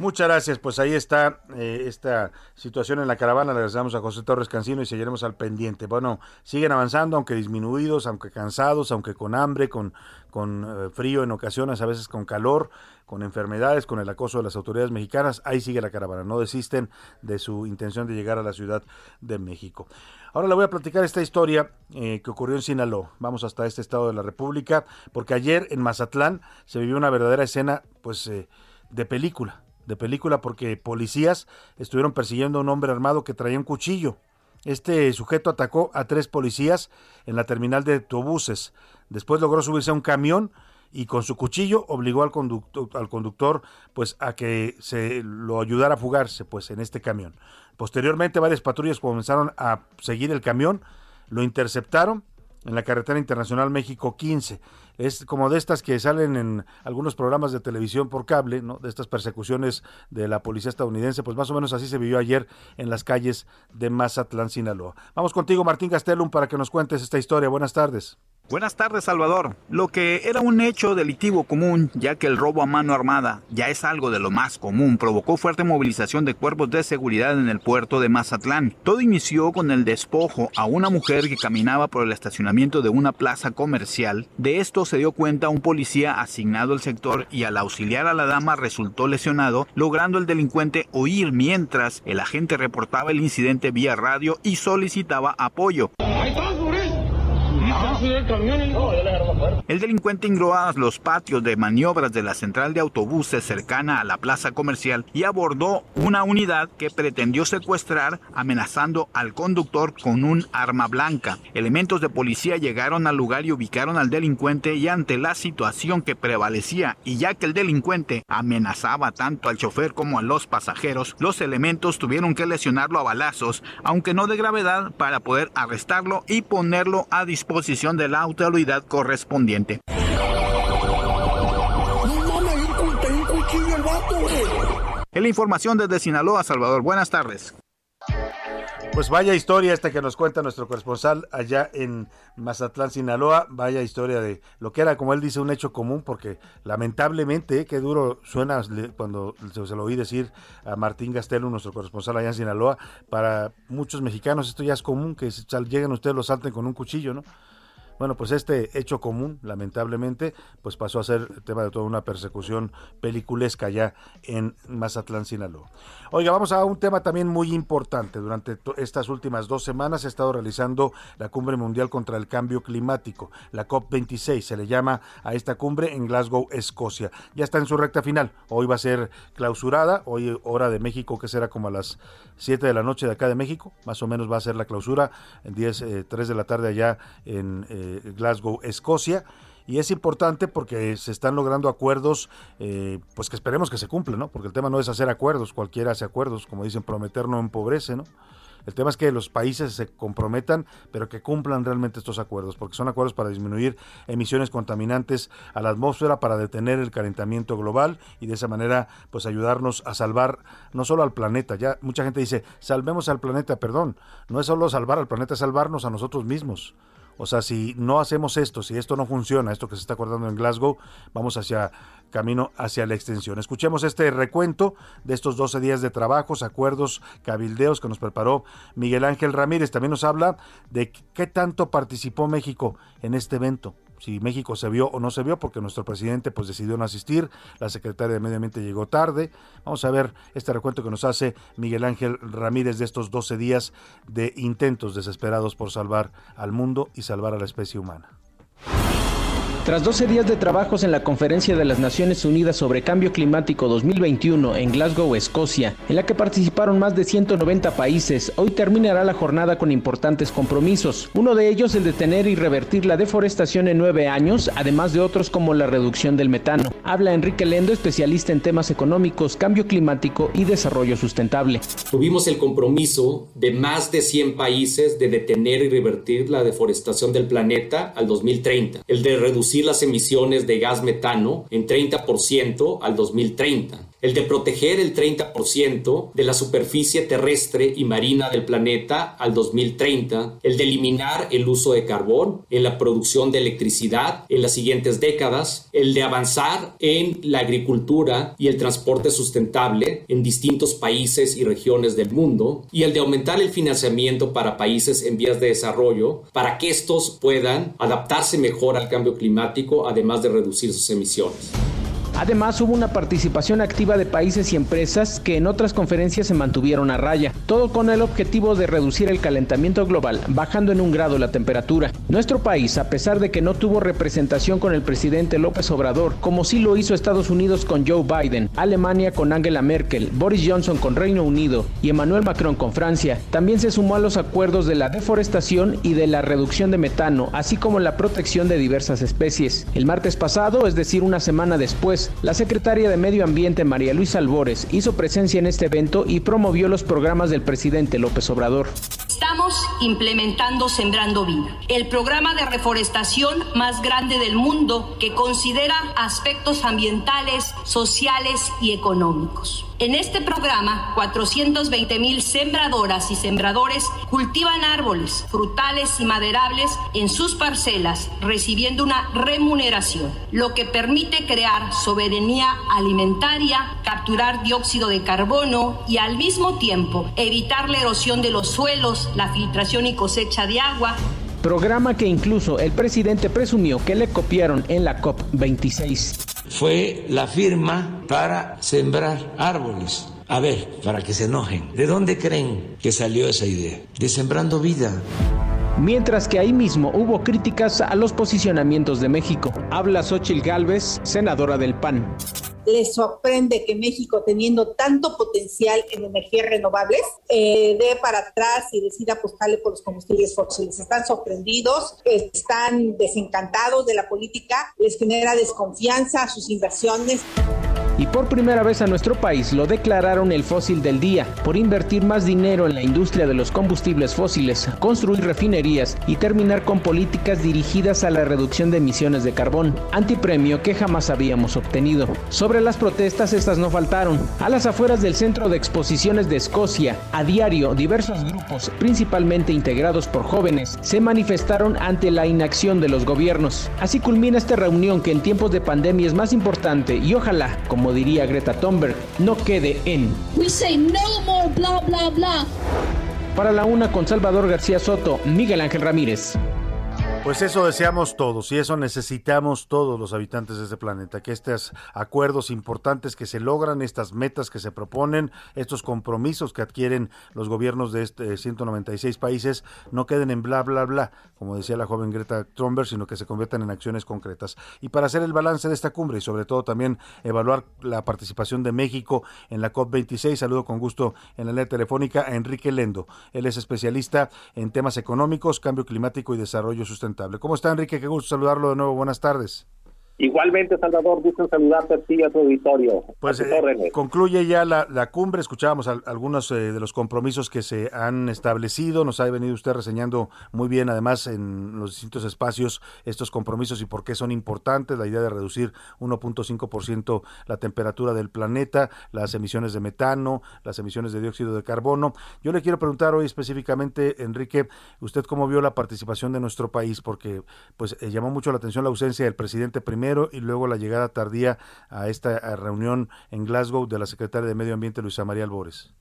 Muchas gracias. Pues ahí está eh, esta situación en la caravana. Le agradecemos a José Torres Cancino y seguiremos al pendiente. Bueno, siguen avanzando, aunque disminuidos, aunque cansados, aunque con hambre, con, con eh, frío en ocasiones, a veces con calor, con enfermedades, con el acoso de las autoridades mexicanas. Ahí sigue la caravana. No desisten de su intención de llegar a la Ciudad de México. Ahora le voy a platicar esta historia eh, que ocurrió en Sinaloa. Vamos hasta este estado de la República, porque ayer en Mazatlán se vivió una verdadera escena, pues, de película de película porque policías estuvieron persiguiendo a un hombre armado que traía un cuchillo. Este sujeto atacó a tres policías en la terminal de autobuses. Después logró subirse a un camión y con su cuchillo obligó al conductor, al conductor pues a que se lo ayudara a fugarse pues en este camión. Posteriormente varias patrullas comenzaron a seguir el camión, lo interceptaron en la carretera internacional México 15 es como de estas que salen en algunos programas de televisión por cable, ¿no? De estas persecuciones de la policía estadounidense, pues más o menos así se vivió ayer en las calles de Mazatlán, Sinaloa. Vamos contigo, Martín Gastelum, para que nos cuentes esta historia. Buenas tardes. Buenas tardes, Salvador. Lo que era un hecho delictivo común, ya que el robo a mano armada ya es algo de lo más común, provocó fuerte movilización de cuerpos de seguridad en el puerto de Mazatlán. Todo inició con el despojo a una mujer que caminaba por el estacionamiento de una plaza comercial. De esto se dio cuenta un policía asignado al sector y al auxiliar a la dama resultó lesionado, logrando el delincuente huir mientras el agente reportaba el incidente vía radio y solicitaba apoyo. El delincuente ingresó a los patios de maniobras de la central de autobuses cercana a la plaza comercial y abordó una unidad que pretendió secuestrar amenazando al conductor con un arma blanca. Elementos de policía llegaron al lugar y ubicaron al delincuente y ante la situación que prevalecía y ya que el delincuente amenazaba tanto al chofer como a los pasajeros, los elementos tuvieron que lesionarlo a balazos, aunque no de gravedad, para poder arrestarlo y ponerlo a disposición de la autoridad correspondiente. En la información desde Sinaloa, Salvador. Buenas tardes. Pues vaya historia esta que nos cuenta nuestro corresponsal allá en Mazatlán, Sinaloa. Vaya historia de lo que era, como él dice, un hecho común, porque lamentablemente, qué duro suena cuando se, lo oí decir a Martín Gastelo, nuestro corresponsal allá en Sinaloa. Para muchos mexicanos esto ya es común, que lleguen ustedes, lo salten con un cuchillo, ¿no? Bueno, pues este hecho común, lamentablemente, pues pasó a ser tema de toda una persecución peliculesca ya en Mazatlán, Sinaloa. Oiga, vamos a un tema también muy importante. Durante estas últimas dos semanas se ha estado realizando la Cumbre Mundial contra el Cambio Climático, la COP26, se le llama a esta cumbre en Glasgow, Escocia. Ya está en su recta final. Hoy va a ser clausurada, hoy hora de México, que será como a las 7 de la noche de acá de México, más o menos va a ser la clausura, en 10, eh, 3 de la tarde allá en... Eh, Glasgow, Escocia. Y es importante porque se están logrando acuerdos, eh, pues que esperemos que se cumplan, ¿no? Porque el tema no es hacer acuerdos, cualquiera hace acuerdos, como dicen, prometer no empobrece, ¿no? El tema es que los países se comprometan, pero que cumplan realmente estos acuerdos, porque son acuerdos para disminuir emisiones contaminantes a la atmósfera, para detener el calentamiento global y de esa manera, pues ayudarnos a salvar no solo al planeta. Ya mucha gente dice, salvemos al planeta, perdón, no es solo salvar al planeta, es salvarnos a nosotros mismos. O sea, si no hacemos esto, si esto no funciona, esto que se está acordando en Glasgow, vamos hacia camino hacia la extensión. Escuchemos este recuento de estos 12 días de trabajos, acuerdos, cabildeos que nos preparó Miguel Ángel Ramírez. También nos habla de qué tanto participó México en este evento si México se vio o no se vio, porque nuestro presidente pues decidió no asistir, la secretaria de Medio Ambiente llegó tarde. Vamos a ver este recuento que nos hace Miguel Ángel Ramírez de estos 12 días de intentos desesperados por salvar al mundo y salvar a la especie humana. Tras 12 días de trabajos en la Conferencia de las Naciones Unidas sobre Cambio Climático 2021 en Glasgow, Escocia, en la que participaron más de 190 países, hoy terminará la jornada con importantes compromisos. Uno de ellos el de tener y revertir la deforestación en nueve años, además de otros como la reducción del metano. Habla Enrique Lendo, especialista en temas económicos, cambio climático y desarrollo sustentable. Tuvimos el compromiso de más de 100 países de detener y revertir la deforestación del planeta al 2030, el de reducir las emisiones de gas metano en 30% al 2030 el de proteger el 30% de la superficie terrestre y marina del planeta al 2030, el de eliminar el uso de carbón en la producción de electricidad en las siguientes décadas, el de avanzar en la agricultura y el transporte sustentable en distintos países y regiones del mundo, y el de aumentar el financiamiento para países en vías de desarrollo para que estos puedan adaptarse mejor al cambio climático, además de reducir sus emisiones. Además, hubo una participación activa de países y empresas que en otras conferencias se mantuvieron a raya, todo con el objetivo de reducir el calentamiento global, bajando en un grado la temperatura. Nuestro país, a pesar de que no tuvo representación con el presidente López Obrador, como sí lo hizo Estados Unidos con Joe Biden, Alemania con Angela Merkel, Boris Johnson con Reino Unido y Emmanuel Macron con Francia, también se sumó a los acuerdos de la deforestación y de la reducción de metano, así como la protección de diversas especies. El martes pasado, es decir, una semana después, la secretaria de Medio Ambiente María Luisa Albores hizo presencia en este evento y promovió los programas del presidente López Obrador. Estamos implementando Sembrando Vida, el programa de reforestación más grande del mundo que considera aspectos ambientales, sociales y económicos. En este programa, 420 mil sembradoras y sembradores cultivan árboles, frutales y maderables en sus parcelas, recibiendo una remuneración, lo que permite crear soberanía alimentaria, capturar dióxido de carbono y al mismo tiempo evitar la erosión de los suelos, la filtración y cosecha de agua, programa que incluso el presidente presumió que le copiaron en la COP26. Fue la firma para sembrar árboles. A ver, para que se enojen, ¿de dónde creen que salió esa idea? De sembrando vida. Mientras que ahí mismo hubo críticas a los posicionamientos de México. Habla Xochil Gálvez, senadora del PAN les sorprende que México, teniendo tanto potencial en energías renovables, eh, dé para atrás y decida apostarle por los combustibles fósiles. Están sorprendidos, están desencantados de la política, les genera desconfianza a sus inversiones y por primera vez a nuestro país lo declararon el fósil del día por invertir más dinero en la industria de los combustibles fósiles, construir refinerías y terminar con políticas dirigidas a la reducción de emisiones de carbón, antipremio que jamás habíamos obtenido. Sobre las protestas, estas no faltaron. A las afueras del Centro de Exposiciones de Escocia, a diario, diversos grupos, principalmente integrados por jóvenes, se manifestaron ante la inacción de los gobiernos. Así culmina esta reunión que en tiempos de pandemia es más importante y ojalá, como diría Greta Thunberg, no quede en. We say no more bla bla bla. Para la una con Salvador García Soto, Miguel Ángel Ramírez. Pues eso deseamos todos y eso necesitamos todos los habitantes de este planeta, que estos acuerdos importantes que se logran, estas metas que se proponen, estos compromisos que adquieren los gobiernos de este 196 países no queden en bla bla bla, como decía la joven Greta Thunberg, sino que se conviertan en acciones concretas. Y para hacer el balance de esta cumbre y sobre todo también evaluar la participación de México en la COP26, saludo con gusto en la línea telefónica a Enrique Lendo. Él es especialista en temas económicos, cambio climático y desarrollo sustentable ¿Cómo está Enrique? Qué gusto saludarlo de nuevo. Buenas tardes. Igualmente, Salvador, gusto saludarte a ti y a tu auditorio. Pues eh, concluye ya la, cumbre, escuchábamos algunos eh, de los compromisos que se han establecido, nos ha venido usted reseñando muy bien además en los distintos espacios estos compromisos y por qué son importantes, la idea de reducir 1.5% la temperatura del planeta, las emisiones de metano, las emisiones de dióxido de carbono. Yo le quiero preguntar hoy específicamente, Enrique, usted cómo vio la participación de nuestro país, porque pues eh, llamó mucho la atención la ausencia del presidente primero y luego la llegada tardía a esta reunión en Glasgow de la secretaria de Medio Ambiente, Luisa María Albores?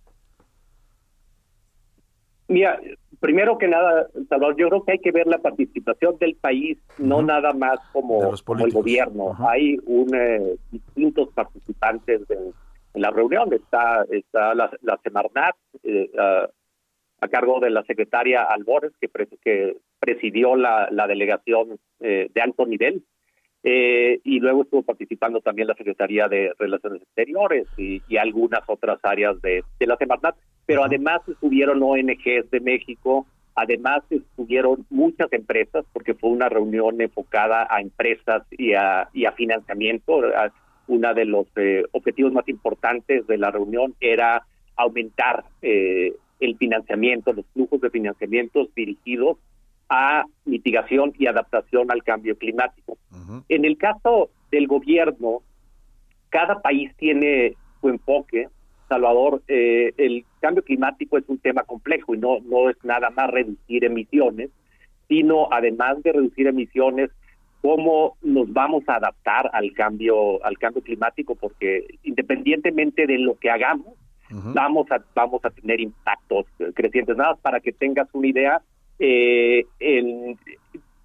Mira, primero que nada, Salvador, yo creo que hay que ver la participación del país, no nada más como, el gobierno. Hay un, eh, distintos participantes en, la reunión. Está, está la, la Semarnat, eh, a, cargo de la secretaria Albores, que, que presidió la, la delegación eh, de alto nivel eh, y luego estuvo participando también la Secretaría de Relaciones Exteriores y, algunas otras áreas de, de la Semarnat, pero además estuvieron ONGs de México, además estuvieron muchas empresas, porque fue una reunión enfocada a empresas y a, y a financiamiento. Uno de los eh, objetivos más importantes de la reunión era aumentar eh, el financiamiento, los flujos de financiamientos dirigidos a mitigación y adaptación al cambio climático. En el caso del gobierno, cada país tiene su enfoque. Salvador, eh, el cambio climático es un tema complejo y no, no es nada más reducir emisiones, sino además de reducir emisiones, cómo nos vamos a adaptar al cambio al cambio climático porque independientemente de lo que hagamos vamos a vamos a tener impactos crecientes nada para que tengas una idea eh,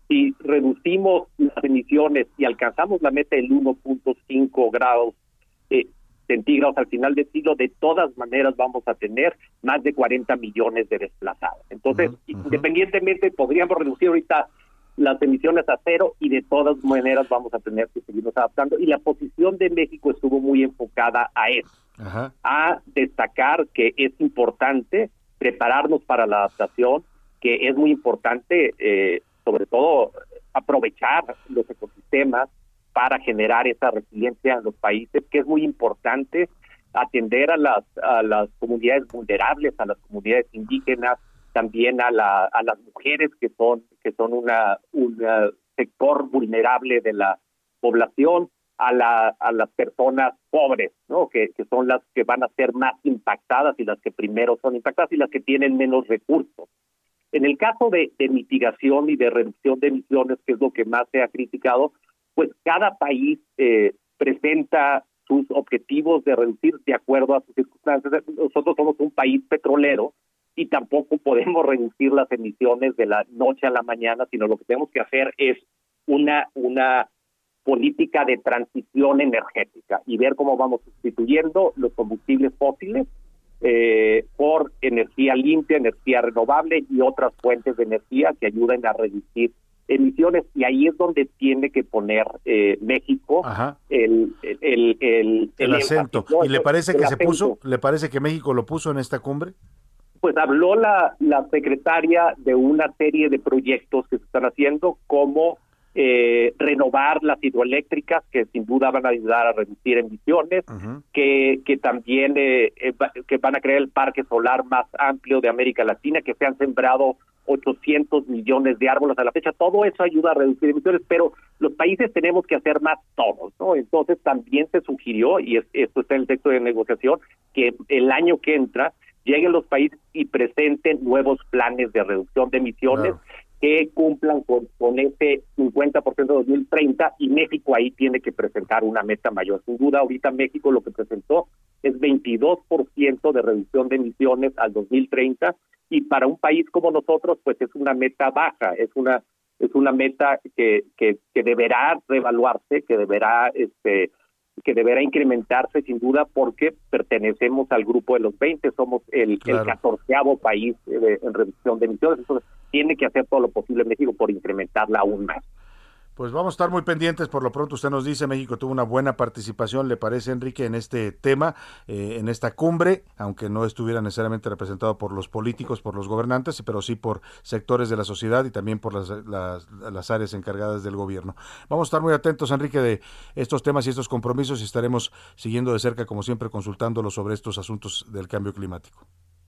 si reducimos las emisiones y alcanzamos la meta del 1.5 grados eh, centígrados al final del siglo, de todas maneras vamos a tener más de 40 millones de desplazados. Entonces, independientemente, podríamos reducir ahorita las emisiones a cero y de todas maneras vamos a tener que seguirnos adaptando. Y la posición de México estuvo muy enfocada a eso, a destacar que es importante prepararnos para la adaptación, que es muy importante, eh, sobre todo, aprovechar los ecosistemas para generar esa resiliencia en los países, que es muy importante atender a las, a las comunidades vulnerables, a las comunidades indígenas, también a, la, a las mujeres que son que son una un sector vulnerable de la población, a, la, a las personas pobres, ¿no? Que, que son las que van a ser más impactadas y las que primero son impactadas y las que tienen menos recursos. En el caso de, mitigación y de reducción de emisiones, que es lo que más se ha criticado, pues cada país eh, presenta sus objetivos de reducir de acuerdo a sus circunstancias. Nosotros somos un país petrolero y tampoco podemos reducir las emisiones de la noche a la mañana, sino lo que tenemos que hacer es una, una política de transición energética y ver cómo vamos sustituyendo los combustibles fósiles eh, por energía limpia, energía renovable y otras fuentes de energía que ayuden a reducir emisiones y ahí es donde tiene que poner eh, México el el, el, el, acento. ¿Y le parece que se puso? ¿Le parece que México lo puso en esta cumbre? Pues habló la, la secretaria de una serie de proyectos que se están haciendo como eh, renovar las hidroeléctricas que sin duda van a ayudar a reducir emisiones, que, que también eh, eh, que van a crear el parque solar más amplio de América Latina, que se han sembrado 800 millones de árboles. A la fecha, todo eso ayuda a reducir emisiones, pero los países tenemos que hacer más todos, ¿no? Entonces también se sugirió, y esto está en el texto de negociación, que el año que entra lleguen los países y presenten nuevos planes de reducción de emisiones que cumplan con, con ese 50% de 2030 y México ahí tiene que presentar una meta mayor. Sin duda, ahorita México lo que presentó es 22% de reducción de emisiones al 2030 y para un país como nosotros pues es una meta baja, es una es una meta que, que, que deberá reevaluarse, que deberá este que deberá incrementarse sin duda porque pertenecemos al grupo de los 20, somos el, catorceavo país en reducción de emisiones, entonces tiene que hacer todo lo posible México por incrementarla aún más. Pues vamos a estar muy pendientes. Por lo pronto, usted nos dice, México tuvo una buena participación, ¿le parece, Enrique, en este tema, eh, en esta cumbre, aunque no estuviera necesariamente representado por los políticos, por los gobernantes, pero sí por sectores de la sociedad y también por las, las, áreas encargadas del gobierno. Vamos a estar muy atentos, Enrique, de estos temas y estos compromisos y estaremos siguiendo de cerca, como siempre, consultándolo sobre estos asuntos del cambio climático.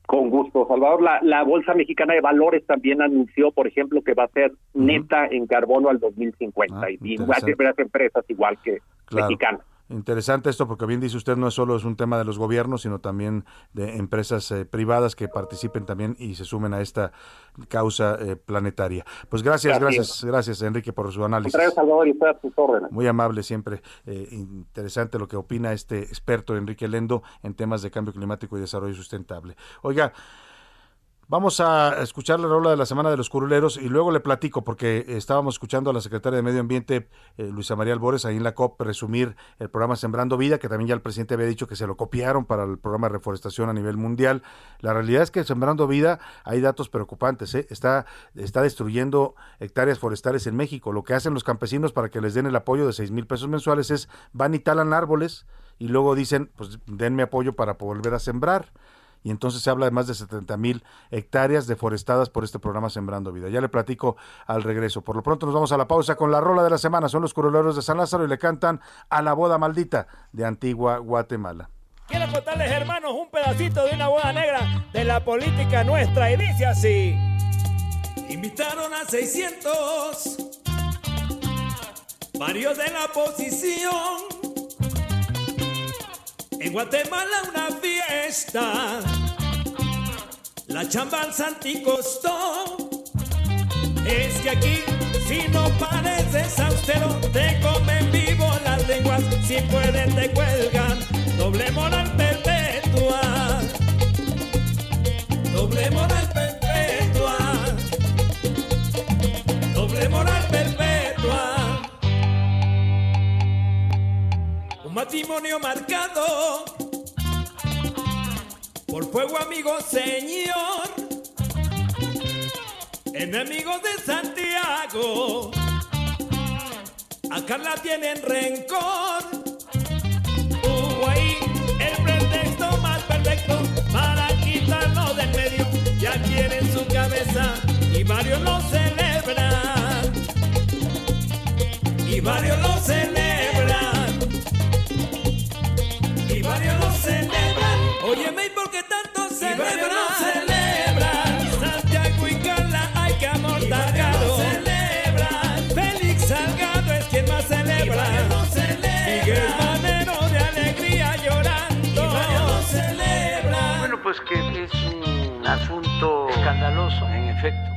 Con gusto, Salvador. La, Bolsa Mexicana de Valores también anunció, por ejemplo, que va a ser neta en carbono al 2050 ah, y va a ser empresas igual que mexicanas. Interesante esto porque bien dice usted, no es solo es un tema de los gobiernos, sino también de empresas eh, privadas que participen también y se sumen a esta causa eh, planetaria. Pues gracias, gracias, gracias, Enrique por su análisis. Salvador, y Muy amable siempre. Eh, interesante lo que opina este experto Enrique Lendo en temas de cambio climático y desarrollo sustentable. Oiga, Vamos a escuchar la rola de la Semana de los Curuleros y luego le platico, porque estábamos escuchando a la secretaria de Medio Ambiente, eh, Luisa María Albores, ahí en la COP, resumir el programa Sembrando Vida, que también ya el presidente había dicho que se lo copiaron para el programa de reforestación a nivel mundial. La realidad es que Sembrando Vida hay datos preocupantes. ¿eh? Está, está destruyendo hectáreas forestales en México. Lo que hacen los campesinos para que les den el apoyo de 6 mil pesos mensuales es van y talan árboles y luego dicen, pues denme apoyo para volver a sembrar y entonces se habla de más de 70 mil hectáreas deforestadas por este programa Sembrando Vida. Ya le platico al regreso. Por lo pronto nos vamos a la pausa con la rola de la semana. Son los curuleros de San Lázaro y le cantan a la boda maldita de Antigua Guatemala. Quiero contarles, hermanos, un pedacito de una boda negra de la política nuestra y dice así. Invitaron a 600 varios de la oposición Guatemala una fiesta, la chamba al Santi costó. Es que aquí, si no pareces austero, te comen vivo las lenguas, si pueden te cuelgan, doble moral perpetua. Doble moral perpetua. Matrimonio marcado por fuego, amigo señor. Enemigos de Santiago, a Carla tienen rencor. Hubo el pretexto más perfecto para quitarlo del medio. Ya quieren su cabeza y varios lo celebran. Y varios lo celebran. Y varios lo celebran. Óyeme, ¿y por qué tanto celebran? lo celebran. Santiago y Carla, hay que amor Salgado. celebran. Félix Salgado es quien más celebra. Miguel Manero de alegría llorando. lo celebran. Bueno, pues que es un asunto escandaloso, en efecto.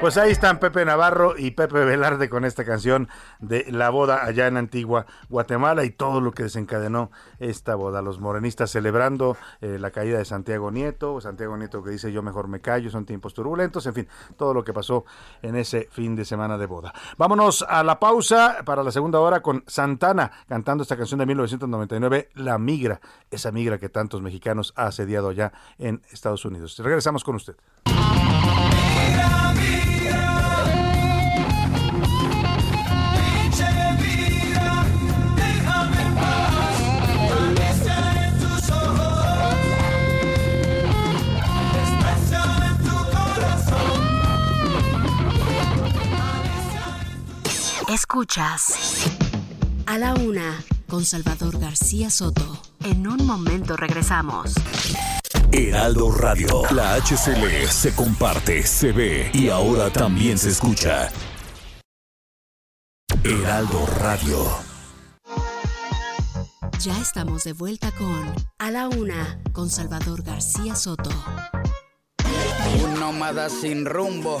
Pues ahí están Pepe Navarro y Pepe Velarde con esta canción de la boda allá en Antigua Guatemala y todo lo que desencadenó esta boda. Los morenistas celebrando eh, la caída de Santiago Nieto, Santiago Nieto que dice yo mejor me callo, son tiempos turbulentos, en fin, todo lo que pasó en ese fin de semana de boda. Vámonos a la pausa para la segunda hora con Santana cantando esta canción de 1999, La Migra, esa migra que tantos mexicanos ha asediado allá en Estados Unidos. Regresamos con usted. Escuchas a la una con Salvador García Soto. En un momento regresamos. Heraldo Radio. La HCL se comparte, se ve y ahora también se escucha. Heraldo Radio. Ya estamos de vuelta con A la una con Salvador García Soto. Un nómada sin rumbo,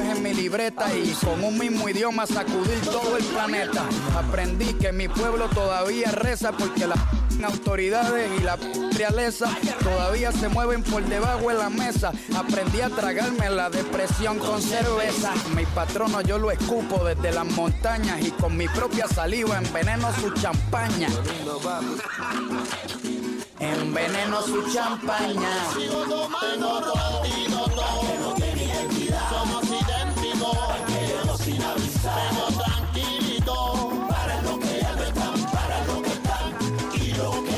en mi libreta y con un mismo idioma sacudir todo el planeta. Aprendí que mi pueblo todavía reza porque las autoridades y la realeza todavía se mueven por debajo de la mesa. Aprendí a tragarme la depresión con cerveza. Mi patrono yo lo escupo desde las montañas y con mi propia saliva enveneno su champaña. Enveneno su champaña. Pero tranquilito, para lo que ya para lo que y. Los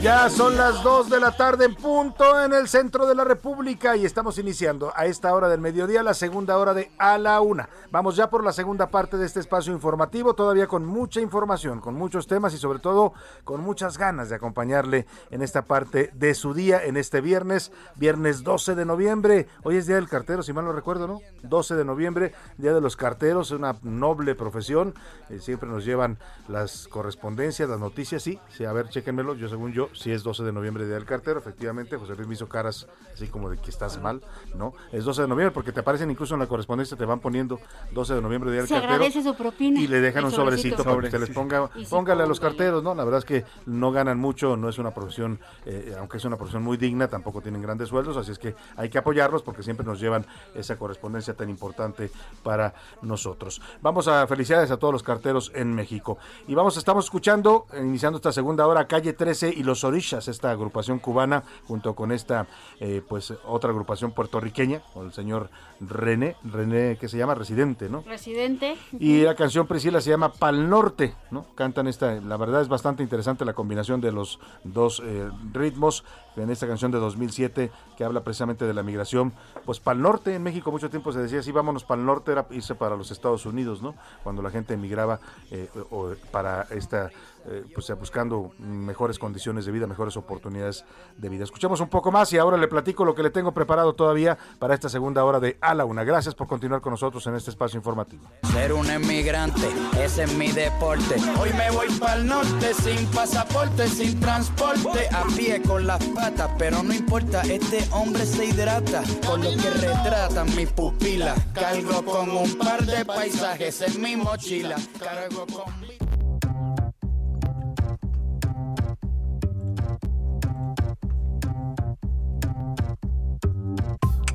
Ya son las 2 de la tarde en punto en el centro de la República y estamos iniciando a esta hora del mediodía la segunda hora de A la Una. Vamos ya por la segunda parte de este espacio informativo, todavía con mucha información, con muchos temas y sobre todo con muchas ganas de acompañarle en esta parte de su día, en este viernes, viernes 12 de noviembre. Hoy es Día del Cartero, si mal no recuerdo, ¿no? 12 de noviembre, Día de los Carteros, una noble profesión. Eh, siempre nos llevan las correspondencias, las noticias, sí, sí, a ver, chéquenmelo, yo según yo si es 12 de noviembre Día del Cartero, efectivamente, José Luis me hizo caras así como de que estás mal, ¿no? Es 12 de noviembre porque te aparecen incluso en la correspondencia, te van poniendo 12 de noviembre Día del Se Cartero. agradece su propina. Y le dejan un sobrecito, para que se les ponga, sí, póngale a los carteros, ¿no? La verdad es que no ganan mucho, no es una profesión, eh, aunque es una profesión muy digna, tampoco tienen grandes sueldos, así es que hay que apoyarlos porque siempre nos llevan esa correspondencia tan importante para nosotros. Vamos a felicidades a todos los carteros en México. Y vamos, estamos escuchando, eh, iniciando esta segunda hora, Calle 13 y los Orishas, esta agrupación cubana, junto con esta, eh, pues, otra agrupación puertorriqueña, con el señor René, René, que se llama Residente, ¿no? Residente. Y la canción Priscila se llama Pal Norte, ¿no? Cantan esta, la verdad es bastante interesante la combinación de los dos eh, ritmos en esta canción de 2007 que habla precisamente de la migración, pues Pal Norte en México mucho tiempo se decía, sí, vámonos Pal Norte, era irse para los Estados Unidos, ¿no? Cuando la gente emigraba eh, o, para esta, eh, pues buscando mejores condiciones de vida, mejores oportunidades de vida. Escuchamos un poco más y ahora le platico lo que le tengo preparado todavía para esta segunda hora de A la Una. Gracias por continuar con nosotros en este espacio informativo. Ser un emigrante, ese es mi deporte. Hoy me voy para el norte sin pasaporte, sin transporte, a pie con las patas, pero no importa, este hombre se hidrata con lo que retratan mi pupila. Cargo con un par de paisajes en mi mochila. Cargo con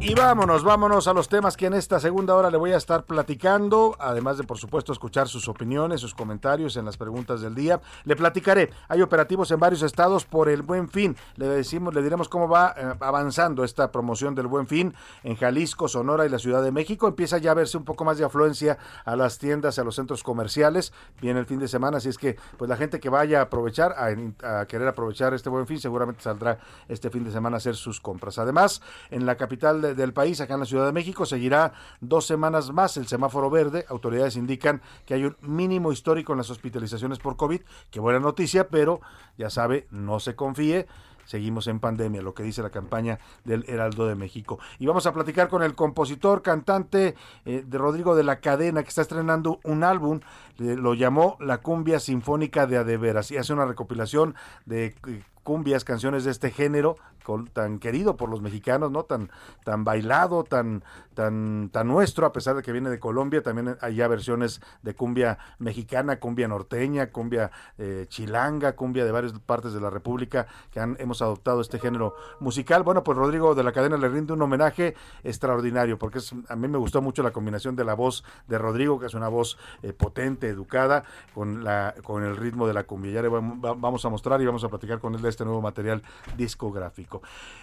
Y vámonos, vámonos a los temas que en esta segunda hora le voy a estar platicando, además de por supuesto escuchar sus opiniones, sus comentarios en las preguntas del día. Le platicaré, hay operativos en varios estados por el Buen Fin. Le decimos, le diremos cómo va eh, avanzando esta promoción del Buen Fin en Jalisco, Sonora y la Ciudad de México. Empieza ya a verse un poco más de afluencia a las tiendas, a los centros comerciales. Viene el fin de semana, así es que pues la gente que vaya a aprovechar, a, a querer aprovechar este Buen Fin, seguramente saldrá este fin de semana a hacer sus compras. Además, en la capital de del país, acá en la Ciudad de México, seguirá dos semanas más el semáforo verde. Autoridades indican que hay un mínimo histórico en las hospitalizaciones por COVID. Qué buena noticia, pero ya sabe, no se confíe. Seguimos en pandemia, lo que dice la campaña del Heraldo de México. Y vamos a platicar con el compositor, cantante eh, de Rodrigo de la Cadena, que está estrenando un álbum, lo llamó La Cumbia Sinfónica de Adeveras, y hace una recopilación de eh, cumbias, canciones de este género, tan querido por los mexicanos, ¿no? Tan, tan bailado, tan, tan, tan nuestro, a pesar de que viene de Colombia, también hay ya versiones de cumbia mexicana, cumbia norteña, cumbia eh, chilanga, cumbia de varias partes de la República que han, hemos adoptado este género musical. Bueno, pues Rodrigo de la Cadena le rinde un homenaje extraordinario, porque a mí me gustó mucho la combinación de la voz de Rodrigo, que es una voz eh, potente, educada, con, la, con el ritmo de la cumbia. Ya le vamos a mostrar y vamos a platicar con él de este nuevo material discográfico.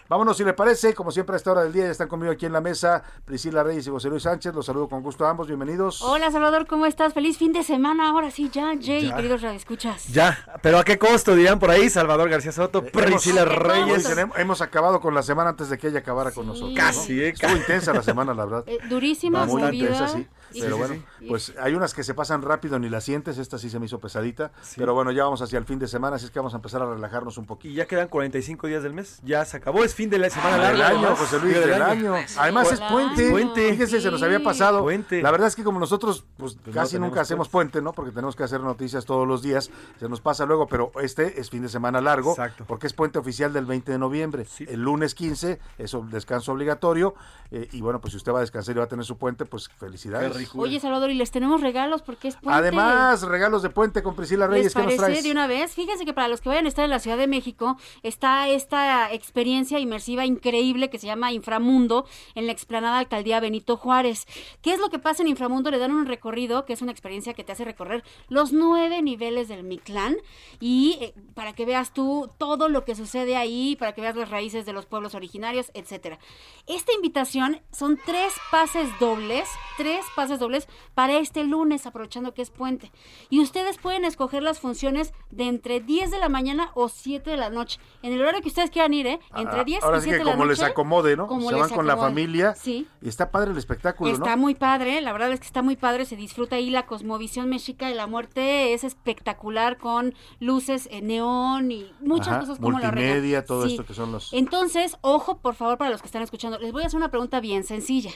Vámonos, si le parece, como siempre a esta hora del día ya están conmigo aquí en la mesa Priscila Reyes y José Luis Sánchez. Los saludo con gusto a ambos, bienvenidos. Hola Salvador, ¿cómo estás? Feliz fin de semana. Ahora sí, ya, Jay, Ya. queridos escuchas. Ya, pero ¿a qué costo dirán por ahí? Salvador García Soto, Priscila Hemos- Reyes. Hemos acabado con la semana antes de que ella acabara con nosotros. ¿no? Casi, eh, Estuvo casi. intensa la semana, la verdad. Eh, durísima, muy intensa, sí. Pero Sí, bueno, sí, sí. pues hay unas que se pasan rápido ni las sientes. Esta sí se me hizo pesadita. Pero bueno, ya vamos hacia el fin de semana, así es que vamos a empezar a relajarnos un poquito. Y ya quedan 45 días del mes. Ya se acabó, es fin de la semana Del larga. año, además. José Luis, del año. Además es puente. Puente. Fíjese, se nos había pasado. Puente. La verdad es que como nosotros pues, no casi nunca hacemos puente, ¿no? Porque tenemos que hacer noticias todos los días. Se nos pasa luego, pero este es fin de semana largo. Exacto. Porque es puente oficial del 20 de noviembre. El lunes 15 es un descanso obligatorio. eh, y bueno, pues si usted va a descansar y va a tener su puente, pues felicidades. Oye, Salvador, y les tenemos regalos porque es puente. Además, regalos de puente con Priscila Reyes. ¿Les ¿Qué nos traes? de una vez? Fíjense que para los que vayan a estar en la Ciudad de México está esta experiencia inmersiva increíble que se llama Inframundo en la explanada Alcaldía Benito Juárez. ¿Qué es lo que pasa en Inframundo? Le dan un recorrido, que es una experiencia que te hace recorrer los nueve niveles del Mictlán y eh, para que veas tú todo lo que sucede ahí, para que veas las raíces de los pueblos originarios, etcétera. Esta invitación son tres pases dobles, tres pases pases dobles para este lunes, aprovechando que es puente. Y ustedes pueden escoger las funciones de entre 10 de la mañana o 7 de la noche. En el horario que ustedes quieran ir, ¿eh? Entre 10 Ah, Ahora y sí 7 que de la como noche. les acomode, ¿no? como Se van con la familia. Sí. Y está padre el espectáculo, Está ¿no? muy padre, la verdad es que está muy padre, se disfruta ahí la cosmovisión mexica de la muerte, es espectacular con luces en neón y muchas Ajá, cosas como la multimedia, todo Sí. esto que son los... Entonces, ojo, por favor, para los que están escuchando, les voy a hacer una pregunta bien sencilla.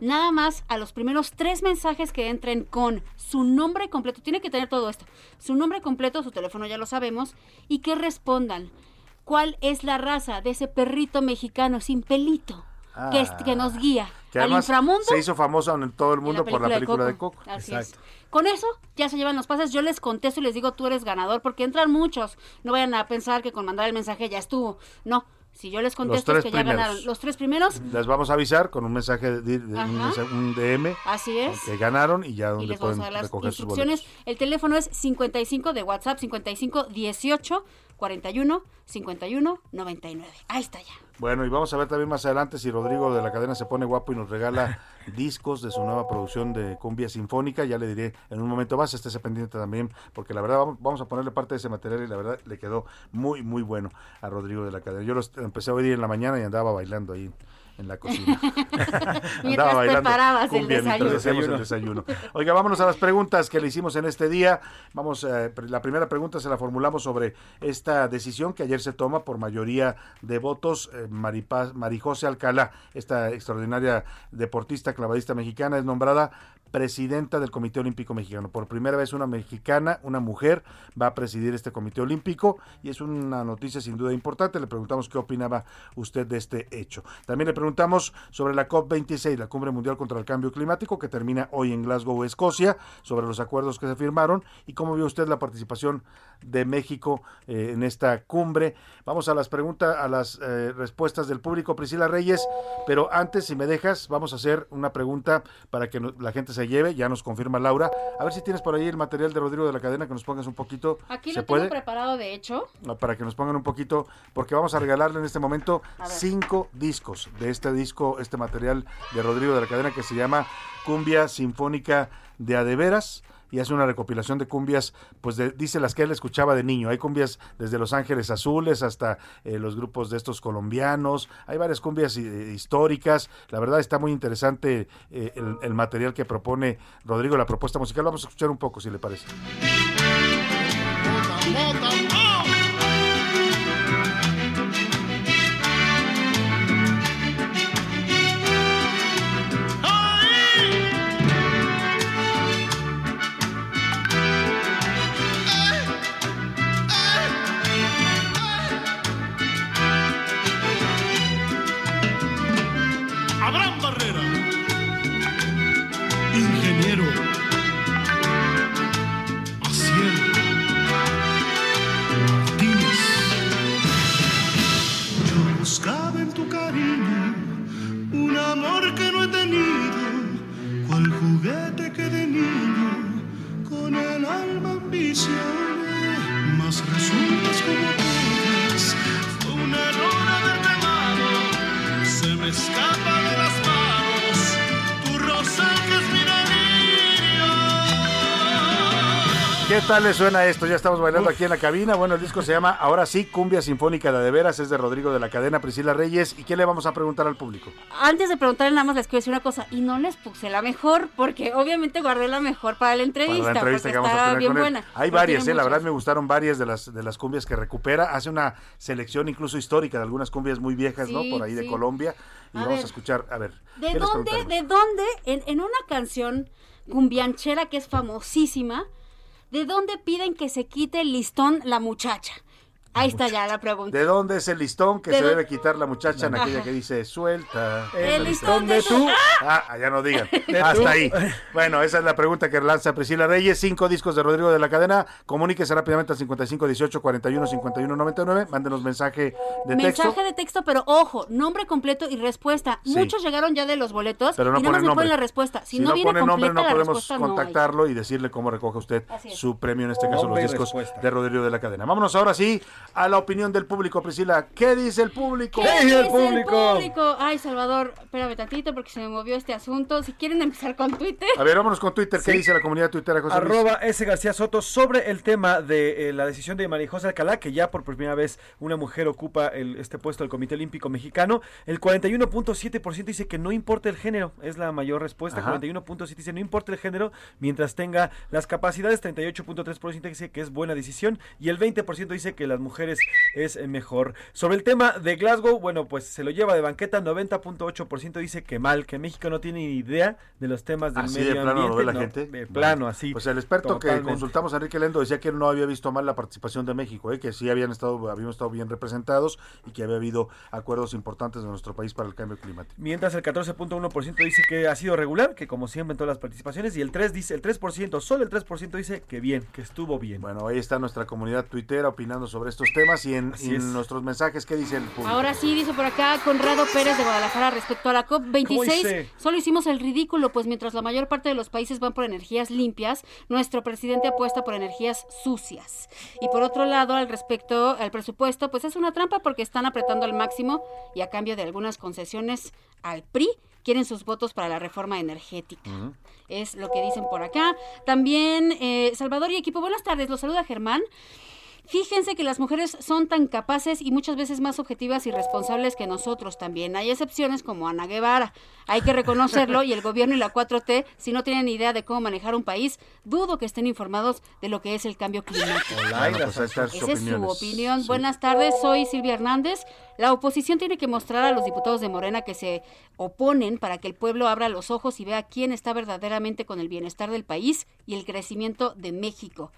Nada más a los primeros tres mensajes que entren con su nombre completo, tiene que tener todo esto, su nombre completo, su teléfono ya lo sabemos, y que respondan cuál es la raza de ese perrito mexicano sin pelito que, es- que nos guía Ah. Que al inframundo se hizo famoso en todo el mundo por la película de Coco. Así es. Con eso ya se llevan los pases. Yo les contesto y les digo, tú eres ganador, porque entran muchos. No vayan a pensar que con mandar el mensaje ya estuvo. No. Si yo les contesto es tres que ya primeros. ganaron. Los tres primeros, Les vamos a avisar con un mensaje, de, de- un, DM así es. que ganaron y ya Y donde les vamos pueden a dar las recoger sus instrucciones. boletos. El teléfono es 55 de WhatsApp, 55 18 41 51 99. Ahí está ya. Bueno, y vamos a ver también más adelante si Rodrigo de la cadena se pone guapo y nos regala discos de su nueva producción de cumbia sinfónica. Ya le diré en un momento más, estése pendiente también, porque la verdad vamos, a ponerle parte de ese material y la verdad le quedó muy, muy bueno a Rodrigo de la cadena. Yo lo empecé a oír en la mañana y andaba bailando ahí en la cocina. Mientras preparabas el cumbia mientras desayuno. hacíamos el desayuno. Oiga, vámonos a las preguntas que le hicimos en este día. Vamos, eh, la primera pregunta se la formulamos sobre esta decisión que ayer se toma por mayoría de votos. Eh, Maripaz, Marijose Alcalá, esta extraordinaria deportista clavadista mexicana, es nombrada presidenta del Comité Olímpico Mexicano. Por primera vez una mexicana, una mujer, va a presidir este Comité Olímpico y es una noticia sin duda importante. Le preguntamos qué opinaba usted de este hecho. También le preguntamos sobre la COP26, la Cumbre Mundial contra el Cambio Climático, que termina hoy en Glasgow, Escocia, sobre los acuerdos que se firmaron y cómo vio usted la participación de México eh, en esta cumbre. Vamos a las preguntas, a las eh, respuestas del público, Priscila Reyes, pero antes, si me dejas, vamos a hacer una pregunta para que la gente se lleve, ya nos confirma Laura. A ver si tienes por ahí el material de Rodrigo de la Cadena, que nos pongas un poquito. Aquí ¿Se lo puede? tengo preparado, de hecho. Para que nos pongan un poquito, porque vamos a regalarle en este momento cinco discos de este disco, este material de Rodrigo de la Cadena que se llama Cumbia Sinfónica de Adeveras y hace una recopilación de cumbias, pues de- dice las que él escuchaba de niño. Hay cumbias desde Los Ángeles Azules hasta eh, los grupos de estos colombianos. Hay varias cumbias eh, históricas. La verdad está muy interesante eh, el, el material que propone Rodrigo, la propuesta musical. Vamos a escuchar un poco, si le parece. Tal le suena esto? Ya estamos bailando aquí en la cabina. Bueno, el disco se llama Ahora sí, Cumbia Sinfónica de Adeveras. Es de Rodrigo de la cadena Priscila Reyes. ¿Y qué le vamos a preguntar al público? Antes de preguntarle nada más les quiero decir una cosa. Y no les puse la mejor, porque obviamente guardé la mejor para la entrevista. Para la entrevista que vamos a tener bien con él. buena. Hay varias, eh, la verdad me gustaron varias de las de las cumbias que recupera. Hace una selección incluso histórica de algunas cumbias muy viejas, ¿no? Por ahí de. Colombia. Y A vamos ver. a escuchar, a ver. ¿De ¿qué les dónde, de dónde, en, en una canción cumbianchera que es famosísima, de dónde piden que se quite el listón la muchacha? Ahí está ya la pregunta. ¿De dónde es el listón que ¿De se debe quitar la muchacha en aquella que dice suelta? El listón de tú. Ah, allá no digan. Hasta tú. ahí. Bueno, esa es la pregunta que lanza Priscila Reyes. Cinco discos de Rodrigo de la Cadena. Comuníquese rápidamente al 55 18 41 51 99. Mándenos mensaje de texto. Mensaje de texto, pero ojo, nombre completo y respuesta. Sí. Muchos llegaron ya de los boletos Pero no y no ponen la respuesta. Si, Si no, no viene pone nombre, completa no la podemos no contactarlo y decirle cómo recoge usted su premio, en este caso Nombre los discos de Rodrigo de la Cadena. Vámonos ahora sí a la opinión del público, Priscila. ¿Qué dice el público? ¿Qué dice el público? Ay, Salvador, espérame tantito porque se me movió este asunto. Si quieren empezar con Twitter. A ver, vámonos con Twitter. ¿Qué Sí. dice la comunidad tuitera, José Luis? Arroba S. García Soto sobre el tema de eh, la decisión de María José Alcalá, que ya por primera vez una mujer ocupa el- este puesto del Comité Olímpico Mexicano. El 41.7% dice que no importa el género, es la mayor respuesta. Ajá. 41.7% dice no importa el género mientras tenga las capacidades. 38.3% dice que es buena decisión y el 20% dice que las mujeres es eh, mejor. Sobre el tema de Glasgow, bueno, pues se lo lleva de banqueta. 90.8% dice que mal, que México no tiene ni idea de los temas del Así medio de plano lo ve la no, gente. De plano, así. Pues el experto que consultamos, Enrique Lendo, decía que no había visto mal la participación de México, ¿eh? que sí habían estado, habíamos estado bien representados y que había habido acuerdos importantes de nuestro país para el cambio climático. Mientras el 14.1% dice que ha sido regular, que como siempre en todas las participaciones, y el 3 dice, el 3%, solo el 3% dice que bien, que estuvo bien. Bueno, ahí está nuestra comunidad tuitera opinando sobre estos temas y en, y nuestros mensajes, ¿qué dice el público? Ahora sí, dice por acá Conrado Pérez de Guadalajara respecto a la ¿Cómo COP26. dice? Solo hicimos el ridículo, pues mientras la mayor parte de los países van por energías limpias, nuestro presidente apuesta por energías sucias. Y por otro lado, al respecto al presupuesto, pues es una trampa porque están apretando al máximo y a cambio de algunas concesiones al PRI quieren sus votos para la reforma energética. Es lo que dicen por acá. También eh, Salvador y equipo, buenas tardes. Los saluda Germán. Fíjense que las mujeres son tan capaces y muchas veces más objetivas y responsables que nosotros también. Hay excepciones como Ana Guevara. Hay que reconocerlo y el gobierno y la 4T, si no tienen idea de cómo manejar un país, dudo que estén informados de lo que es el cambio climático. Bueno, pues Esa es su opinión. Sí. Buenas tardes, soy Silvia Hernández. La oposición tiene que mostrar a los diputados de Morena que se oponen para que el pueblo abra los ojos y vea quién está verdaderamente con el bienestar del país y el crecimiento de México.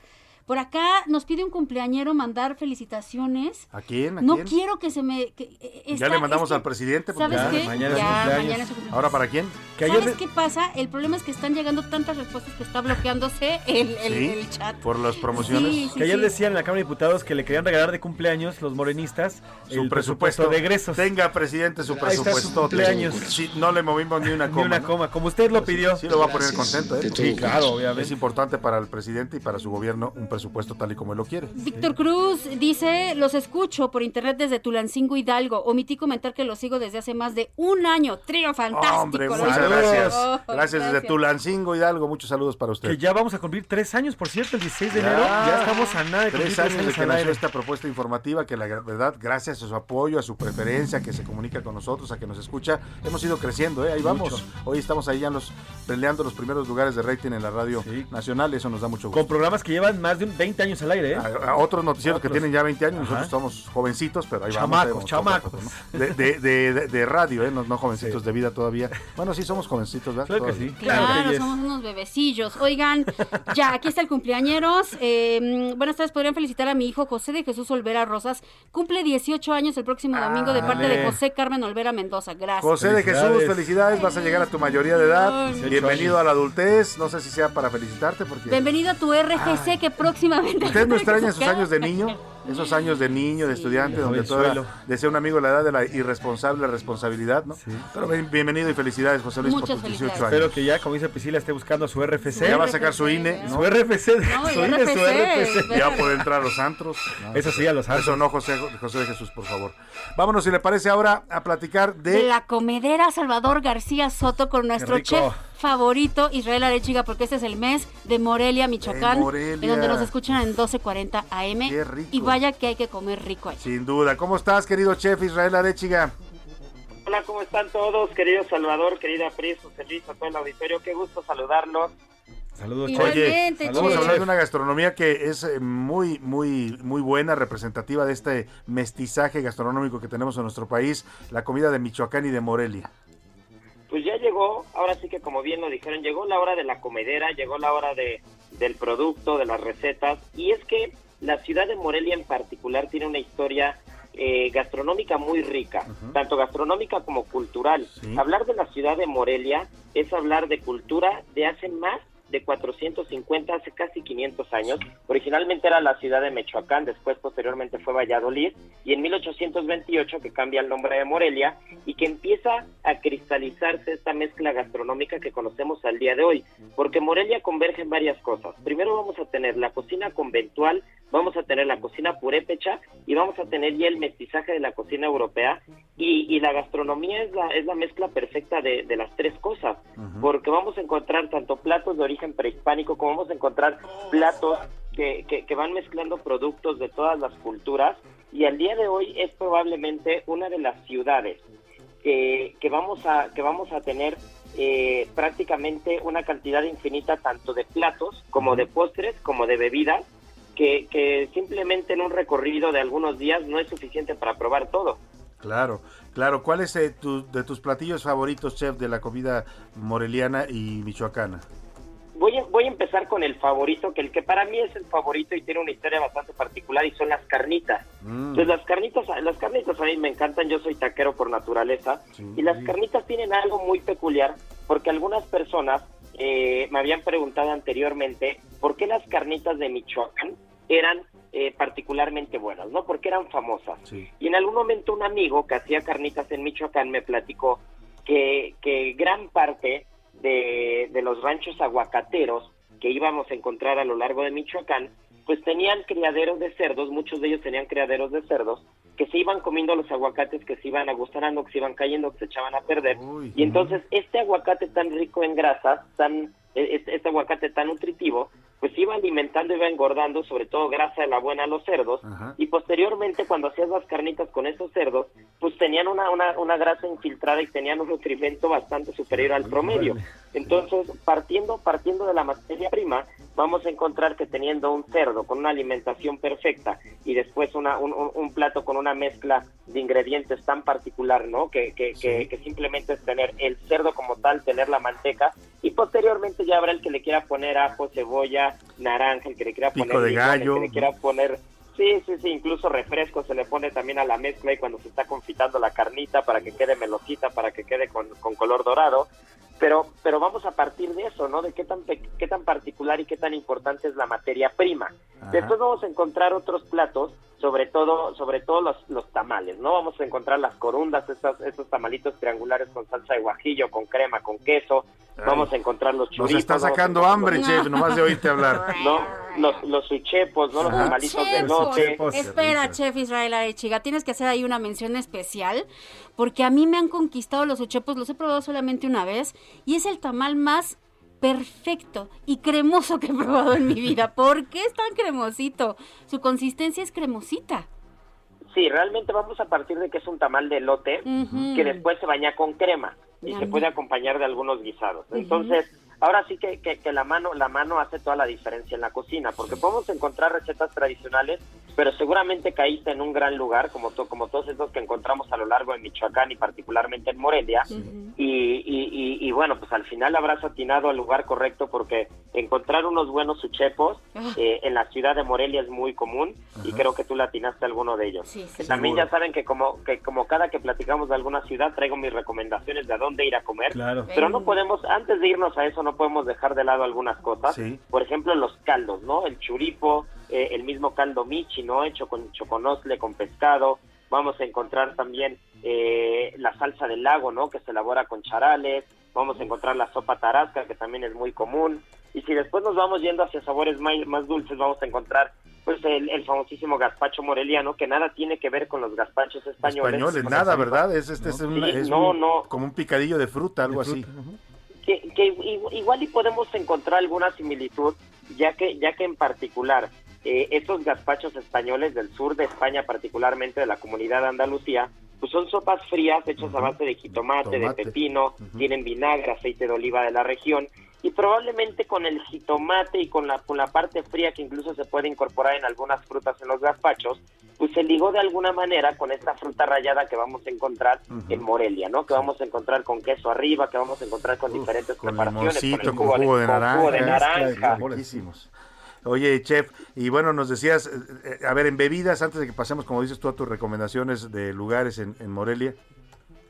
Por acá nos pide un cumpleañero mandar felicitaciones. ¿A quién? ¿A no quién? quiero que se me... que, eh, ya le mandamos es que- al presidente. porque ¿Sabes ya qué? mañana es Ya, mañana es su cumpleaños. ¿Ahora para quién? ¿Sabes qué pasa? El problema es que están llegando tantas respuestas que está bloqueándose el, el- Sí, el chat. por las promociones. Sí, sí, que ayer sí. decían en la Cámara de Diputados que le querían regalar de cumpleaños los morenistas Su el presupuesto. de egresos. Tenga, presidente, su Ahí está su presupuesto. cumpleaños. Sí, no le movimos ni una Ni coma. una ¿no? coma, como usted lo pidió. Sí, lo va a poner contento, ¿eh? Sí, claro, obviamente. Es importante para el presidente y para su gobierno un presupuesto tal y como él lo quiere. Víctor Cruz dice, los escucho por internet desde Tulancingo Hidalgo. Omití comentar que los sigo desde hace más de un año. Trío fantástico. Hombre, muchas gracias. Oh, Gracias desde Tulancingo, Hidalgo. Muchos saludos para usted. Que ya vamos a cumplir tres años, por cierto, el 16 de enero. Ya estamos a nada de cumplir Tres años de que nació esta propuesta informativa, que la verdad, gracias a su apoyo, a su preferencia, que se comunica con nosotros, a que nos escucha, hemos ido creciendo, ¿eh? ahí vamos. Mucho. Hoy estamos ahí ya en los, peleando los primeros lugares de rating en la radio nacional, eso nos da mucho gusto. Con programas que llevan más de un 20 años al aire, ¿eh? A, a otros noticieros que tienen ya 20 años, Ajá. nosotros somos jovencitos, pero ahí Chamacos, vamos. chamacos. poco, ¿no? de, de, de- de- radio, ¿eh? no, no jovencitos de vida todavía. Bueno, sí somos jovencitos, ¿verdad? Claro que Todavía. sí. Claro, somos unos bebecillos. Oigan, ya, aquí está el cumpleañeros. Eh, buenas tardes, podrían felicitar a mi hijo José de Jesús Olvera Rosas. Cumple 18 años el próximo domingo de parte de. José Carmen Olvera Mendoza. Gracias. José de Jesús, felicidades, vas a llegar a tu mayoría de edad. Bienvenido a la adultez. No sé si sea para felicitarte porque Bienvenido a tu RGC que próximamente... usted no extraña esos años de niño, esos años de niño, de estudiante, De donde toda desea un amigo la edad de la irresponsable responsabilidad, ¿no? Pero bien- bienvenido y felicidades, José Luis, Muchas por tus 18 felicidades. años. Espero que ya, como dice Priscila, esté buscando su RFC. Ya va a sacar su INE, ¿no? Su RFC. No, su INE, su RFC. RFC. Ya puede entrar a los antros. Eso sí, a los antros. Eso no, José, José de Jesús, por favor. Vámonos, si le parece, ahora a platicar de de... la comedera Salvador García Soto con nuestro chef favorito Israel Arechiga porque este es el mes de Morelia, Michoacán, Morelia. en donde nos escuchan en 1240 AM Qué rico. y vaya que hay que comer rico allá. Sin duda. ¿Cómo estás, querido chef Israel Arechiga? Hola, ¿cómo están todos? Querido Salvador, querida Pris, José Luis, a todo el auditorio, qué gusto saludarlos. Saludos, Oye, estamos chef. hablando de una gastronomía que es eh, muy, muy, muy buena, representativa de este mestizaje gastronómico que tenemos en nuestro país, la comida de Michoacán y de Morelia. Pues ya llegó, ahora sí que como bien lo dijeron, llegó la hora de la comedera, llegó la hora de, del producto, de las recetas, y es que la ciudad de Morelia en particular tiene una historia eh, gastronómica muy rica, tanto gastronómica como cultural. Hablar de la ciudad de Morelia es hablar de cultura de hace más de 450, hace casi 500 años. Originalmente era la ciudad de Michoacán, después posteriormente fue Valladolid, y en 1828 que cambia el nombre de Morelia y que empieza a cristalizarse esta mezcla gastronómica que conocemos al día de hoy, porque Morelia converge en varias cosas. Primero vamos a tener la cocina conventual vamos a tener la cocina purépecha y vamos a tener ya el mestizaje de la cocina europea. Y, y la gastronomía es la, es la mezcla perfecta de, de las tres cosas, porque vamos a encontrar tanto platos de origen prehispánico como vamos a encontrar platos que, que, que van mezclando productos de todas las culturas. Y al día de hoy es probablemente una de las ciudades que, que vamos a que vamos a tener eh, prácticamente una cantidad infinita tanto de platos como de postres como de bebidas que, que simplemente en un recorrido de algunos días no es suficiente para probar todo. Claro, claro. ¿Cuál es eh, tu- de tus platillos favoritos, chef, de la comida moreliana y michoacana? Voy a, voy a empezar con el favorito, que el que para mí es el favorito y tiene una historia bastante particular y son las carnitas. Mm. Pues las carnitas, las carnitas a mí me encantan, yo soy taquero por naturaleza y las carnitas tienen algo muy peculiar porque algunas personas eh, me habían preguntado anteriormente por qué las carnitas de Michoacán eran eh, particularmente buenas, ¿no? Porque eran famosas. Y en algún momento un amigo que hacía carnitas en Michoacán me platicó que, que gran parte de, de los ranchos aguacateros que íbamos a encontrar a lo largo de Michoacán, pues tenían criaderos de cerdos, muchos de ellos tenían criaderos de cerdos, que se iban comiendo los aguacates, que se iban agustarando, que se iban cayendo, que se echaban a perder. y entonces este aguacate tan rico en grasas, tan este, este aguacate tan nutritivo, pues iba alimentando, iba engordando, sobre todo grasa de la buena a los cerdos, y posteriormente cuando hacías las carnitas con esos cerdos, pues tenían una, una, una grasa infiltrada y tenían un nutrimento bastante superior al promedio. Entonces, partiendo, partiendo de la materia prima, vamos a encontrar que teniendo un cerdo con una alimentación perfecta y después una, un, un- un plato con una mezcla de ingredientes tan particular, ¿no? Que, que, que, que simplemente es tener el cerdo como tal, tener la manteca y posteriormente ya habrá el que le quiera poner ajo, cebolla, naranja, el que le quiera Pico poner de limón, gallo. el que le quiera poner Sí, sí, sí, incluso refresco se le pone también a la mezcla y cuando se está confitando la carnita para que quede melosita, para que quede con, con color dorado. Pero, pero vamos a partir de eso, ¿no? De qué tan, qué tan particular y qué tan importante es la materia prima. Después vamos a encontrar otros platos, sobre todo, sobre todo los, los tamales, ¿no? Vamos a encontrar las corundas, estos, estos tamalitos triangulares con salsa de guajillo, con crema, con queso. Ay. Vamos a encontrar los Nos churritos. está vamos a sacando hambre, los- chef, nomás de oírte hablar. ¿no? Los, los suchepos, ¿no? Los Ajá. tamalitos de Chef, lote. Espera, chef Israel Arechiga, tienes que hacer ahí una mención especial, porque a mí me han conquistado los uchepos, los he probado solamente una vez, y es el tamal más perfecto y cremoso que he probado en mi vida. ¿Por qué es tan cremosito? Su consistencia es cremosita. Sí, realmente vamos a partir de que es un tamal de elote Ujú. que después se baña con crema y se puede acompañar de algunos guisados. Entonces, ahora sí que, que, que la mano la mano hace toda la diferencia en la cocina, porque podemos encontrar recetas tradicionales, pero seguramente caíste en un gran lugar, como, to- como todos estos que encontramos a lo largo de Michoacán y particularmente en Morelia, y, y, y- y bueno, pues al final habrás atinado al lugar correcto porque encontrar unos buenos uchepos Ah. eh, en la ciudad de Morelia es muy común y creo que tú le atinaste a alguno de ellos. Que también Seguro. ya saben que como que como cada que platicamos de alguna ciudad traigo mis recomendaciones de a dónde ir a comer, Claro. pero no podemos antes de irnos a eso no podemos dejar de lado algunas cosas. Sí. Por ejemplo, los caldos, ¿no? El churipo, eh, el mismo caldo michi, ¿no? Hecho con choconosle, con pescado. Vamos a encontrar también eh, la salsa del lago, ¿no? Que se elabora con charales. Vamos a encontrar la sopa tarasca, que también es muy común. Y si después nos vamos yendo hacia sabores más, más dulces, vamos a encontrar pues el, el famosísimo gazpacho moreliano, que nada tiene que ver con los gazpachos españoles. Españoles, nada, ¿verdad? Es, este, es, una- Sí, es no, un- no. como un picadillo de fruta, algo así. Que, igual y podemos encontrar alguna similitud, ya que, ya que en particular eh, estos gazpachos españoles del sur de España, particularmente de la comunidad de Andalucía, pues son sopas frías hechas a base de jitomate, Tomate. de pepino, tienen vinagre, aceite de oliva de la región, y probablemente con el jitomate y con la, con la parte fría que incluso se puede incorporar en algunas frutas en los gazpachos, pues se ligó de alguna manera con esta fruta rallada que vamos a encontrar en Morelia, ¿no? Que vamos a encontrar con queso arriba, que vamos a encontrar con diferentes Con preparaciones, el con jugo de con naranja. jugo de naranja. Oye, chef, y bueno, nos decías, eh, eh, a ver, en bebidas, antes de que pasemos, como dices tú, a tus recomendaciones de lugares en, en Morelia.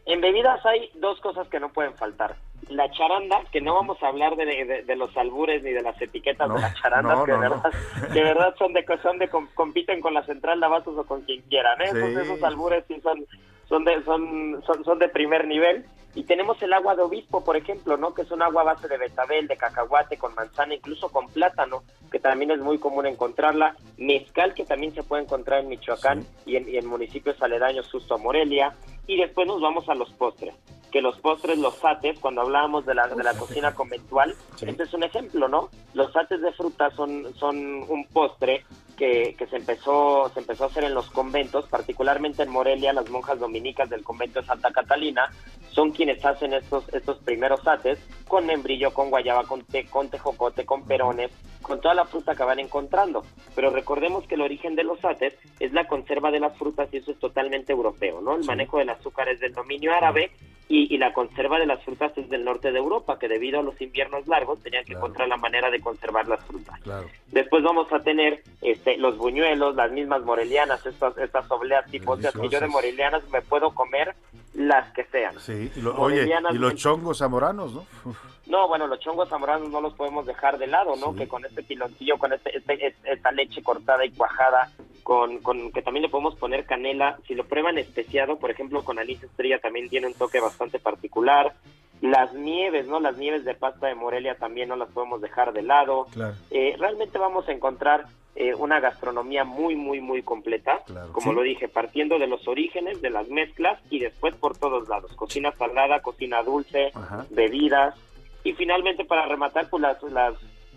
En bebidas hay dos cosas que no pueden faltar. La charanda, que no vamos a hablar de, de- de los albures ni de las etiquetas de la charanda, no, que, no, de verdad, de verdad son de son de com- compiten con la central de abastos o con quien quieran. ¿eh? Esos, esos albures sí son son de son, son son de primer nivel Y tenemos el agua de obispo, por ejemplo, ¿no? Que es un agua a base de betabel, de cacahuate, con manzana, incluso con plátano, que también es muy común encontrarla. Mezcal, que también se puede encontrar en Michoacán y, en, y en municipios aledaños justo a Morelia. Y después nos vamos a los postres que los postres, los sates, cuando hablábamos de la, de la cocina conventual, este es un ejemplo, ¿no? Los sates de fruta son, son un postre que, que, se empezó se empezó a hacer en los conventos, particularmente en Morelia, las monjas dominicas del convento de Santa Catalina son quienes hacen estos estos primeros sates con membrillo, con guayaba, con té, con tejocote, con perones, con toda la fruta que van encontrando. Pero recordemos que el origen de los sates es la conserva de las frutas y eso es totalmente europeo, ¿no? El manejo del azúcar es del dominio árabe y, y, la conserva de las frutas es del norte de Europa, que debido a los inviernos largos tenían que claro. encontrar la manera de conservar las frutas. Claro. Después vamos a tener este, los buñuelos, las mismas morelianas, estas, estas obleas tipo, o sea, que yo de morelianas me puedo comer las que sean. Sí, y, lo, oye, y los chongos zamoranos, ¿no? Uf. No, bueno, los chongos zamoranos no los podemos dejar de lado, ¿no? Sí. Que con este piloncillo, con este, este, esta leche cortada y cuajada, con, con que también le podemos poner canela, si lo prueban especiado, por ejemplo, con anís estrella también tiene un toque bastante particular. Las nieves, ¿no? Las nieves de pasta de Morelia también no las podemos dejar de lado. Claro. Eh, realmente vamos a encontrar eh, una gastronomía muy, muy, muy completa, claro. como sí. lo dije, partiendo de los orígenes, de las mezclas y después por todos lados. Cocina salada, cocina dulce, Ajá. bebidas y finalmente para rematar pues las, las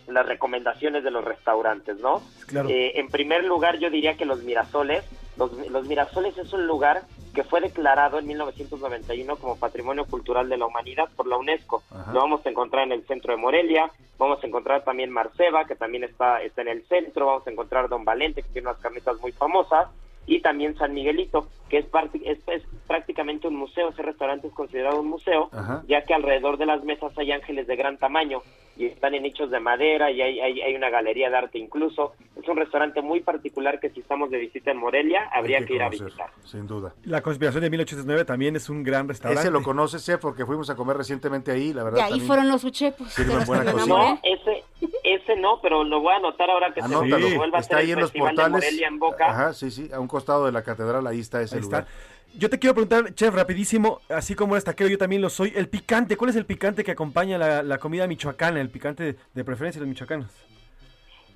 las recomendaciones de los restaurantes, ¿no? Claro. Eh, en primer lugar, yo diría que los Mirasoles, los, los, Mirasoles es un lugar que fue declarado en 1991 como Patrimonio Cultural de la Humanidad por la UNESCO. Ajá. Lo vamos a encontrar en el centro de Morelia, vamos a encontrar también Marceba, que también está, está en el centro, vamos a encontrar Don Valente, que tiene unas carnitas muy famosas, y también San Miguelito, que es, es, es, prácticamente un museo, ese restaurante es considerado un museo, Ajá. ya que alrededor de las mesas hay ángeles de gran tamaño y están en nichos de madera y hay, hay, hay, una galería de arte incluso. Es un restaurante muy particular que si estamos de visita en Morelia habría que, que, ir conocer, a visitar. Sin duda. La conspiración de 1809 también es un gran restaurante. Ese lo conoces, chef, porque fuimos a comer recientemente ahí, la verdad. Y ahí fueron los uchepos. buena cocina. No, ese, ese no, pero lo voy a anotar ahora que Anótalo. se vuelva está a hacer ahí el en los portales. de Morelia en Boca. Ajá, sí, sí, a un costado de la catedral, ahí está ese ahí lugar. Está. Yo te quiero preguntar, chef, rapidísimo, así como eres taquero, yo también lo soy. El picante, ¿cuál es el picante que acompaña la, la comida michoacana, el picante de, de preferencia de los michoacanos?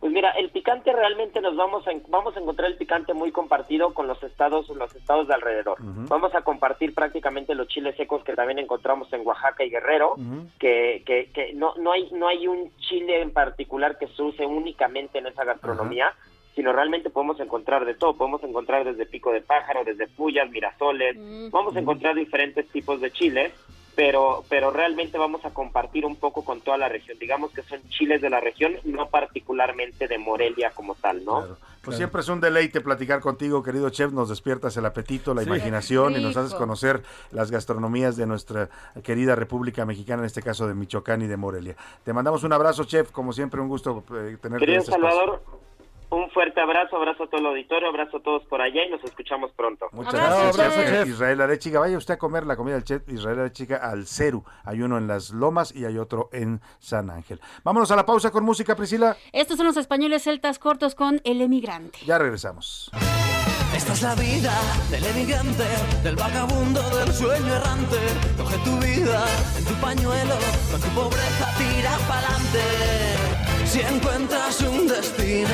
Pues mira, el picante realmente nos vamos a vamos a encontrar el picante muy compartido con los estados los estados de alrededor. Uh -huh. Vamos a compartir prácticamente los chiles secos que también encontramos en Oaxaca y Guerrero, uh -huh. que, que, que no no hay no hay un chile en particular que se use únicamente en esa gastronomía. Uh -huh sino realmente podemos encontrar de todo, podemos encontrar desde pico de pájaro, desde pullas, mirasoles, mm. vamos a encontrar diferentes tipos de chiles, pero pero realmente vamos a compartir un poco con toda la región, digamos que son chiles de la región, no particularmente de Morelia como tal, ¿no? Claro. Pues claro. siempre es un deleite platicar contigo, querido chef, nos despiertas el apetito, la sí. imaginación y nos haces conocer las gastronomías de nuestra querida República Mexicana, en este caso de Michoacán y de Morelia. Te mandamos un abrazo, chef, como siempre un gusto eh, tenerte Querido en este Salvador, espacio. Un fuerte abrazo, abrazo a todo el auditorio, abrazo a todos por allá y nos escuchamos pronto. Muchas gracias, abrazo, chef. Israel Arechiga. Vaya usted a comer la comida del chef Israel Arechiga al Ceru. Hay uno en Las Lomas y hay otro en San Ángel. Vámonos a la pausa con música, Priscila. Estos son los españoles celtas cortos con El Emigrante. Ya regresamos. Esta es la vida del emigrante, del vagabundo, del sueño errante. Coge tu vida en tu pañuelo, con tu pobreza tira pa'lante. Si encuentras un destino,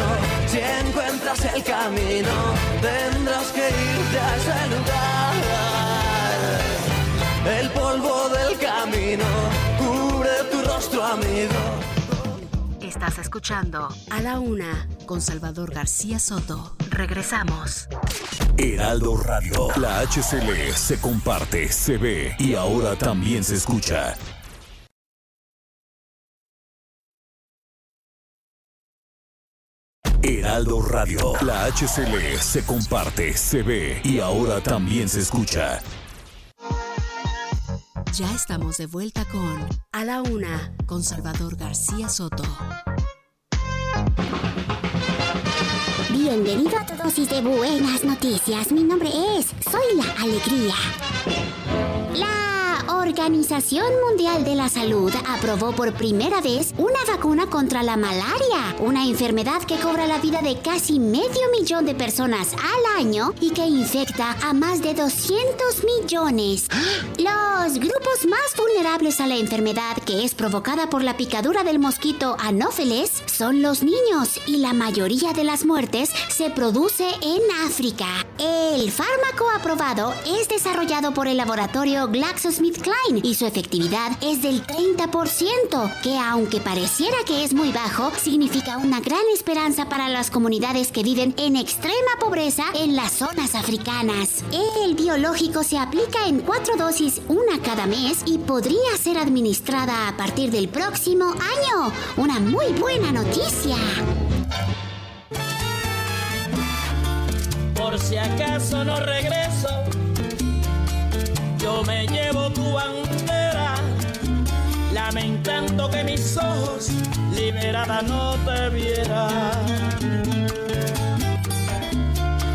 si encuentras el camino, tendrás que irte a ese lugar. El polvo del camino cubre tu rostro, amigo. Estás escuchando A la Una con Salvador García Soto. Regresamos. Heraldo Radio. La HCL se comparte, se ve y ahora también se escucha. Heraldo Radio. La HCL se comparte, se ve y ahora también se escucha. Ya estamos de vuelta con A la Una con Salvador García Soto. Bienvenido a tu dosis de buenas noticias. Mi nombre es Soy la Alegría. La La Organización Mundial de la Salud aprobó por primera vez una vacuna contra la malaria, una enfermedad que cobra la vida de casi medio millón de personas al año y que infecta a más de 200 millones. Los grupos más vulnerables a la enfermedad que es provocada por la picadura del mosquito Anopheles son los niños y la mayoría de las muertes se produce en África. El fármaco aprobado es desarrollado por el laboratorio Y su efectividad es del 30%, que aunque pareciera que es muy bajo, significa una gran esperanza para las comunidades que viven en extrema pobreza en las zonas africanas. El biológico se aplica en cuatro dosis, una cada mes, y podría ser administrada a partir del próximo año. Una muy buena noticia. Por si acaso no regreso, yo me llevo tu bandera, lamentando que mis ojos liberada no te vieran.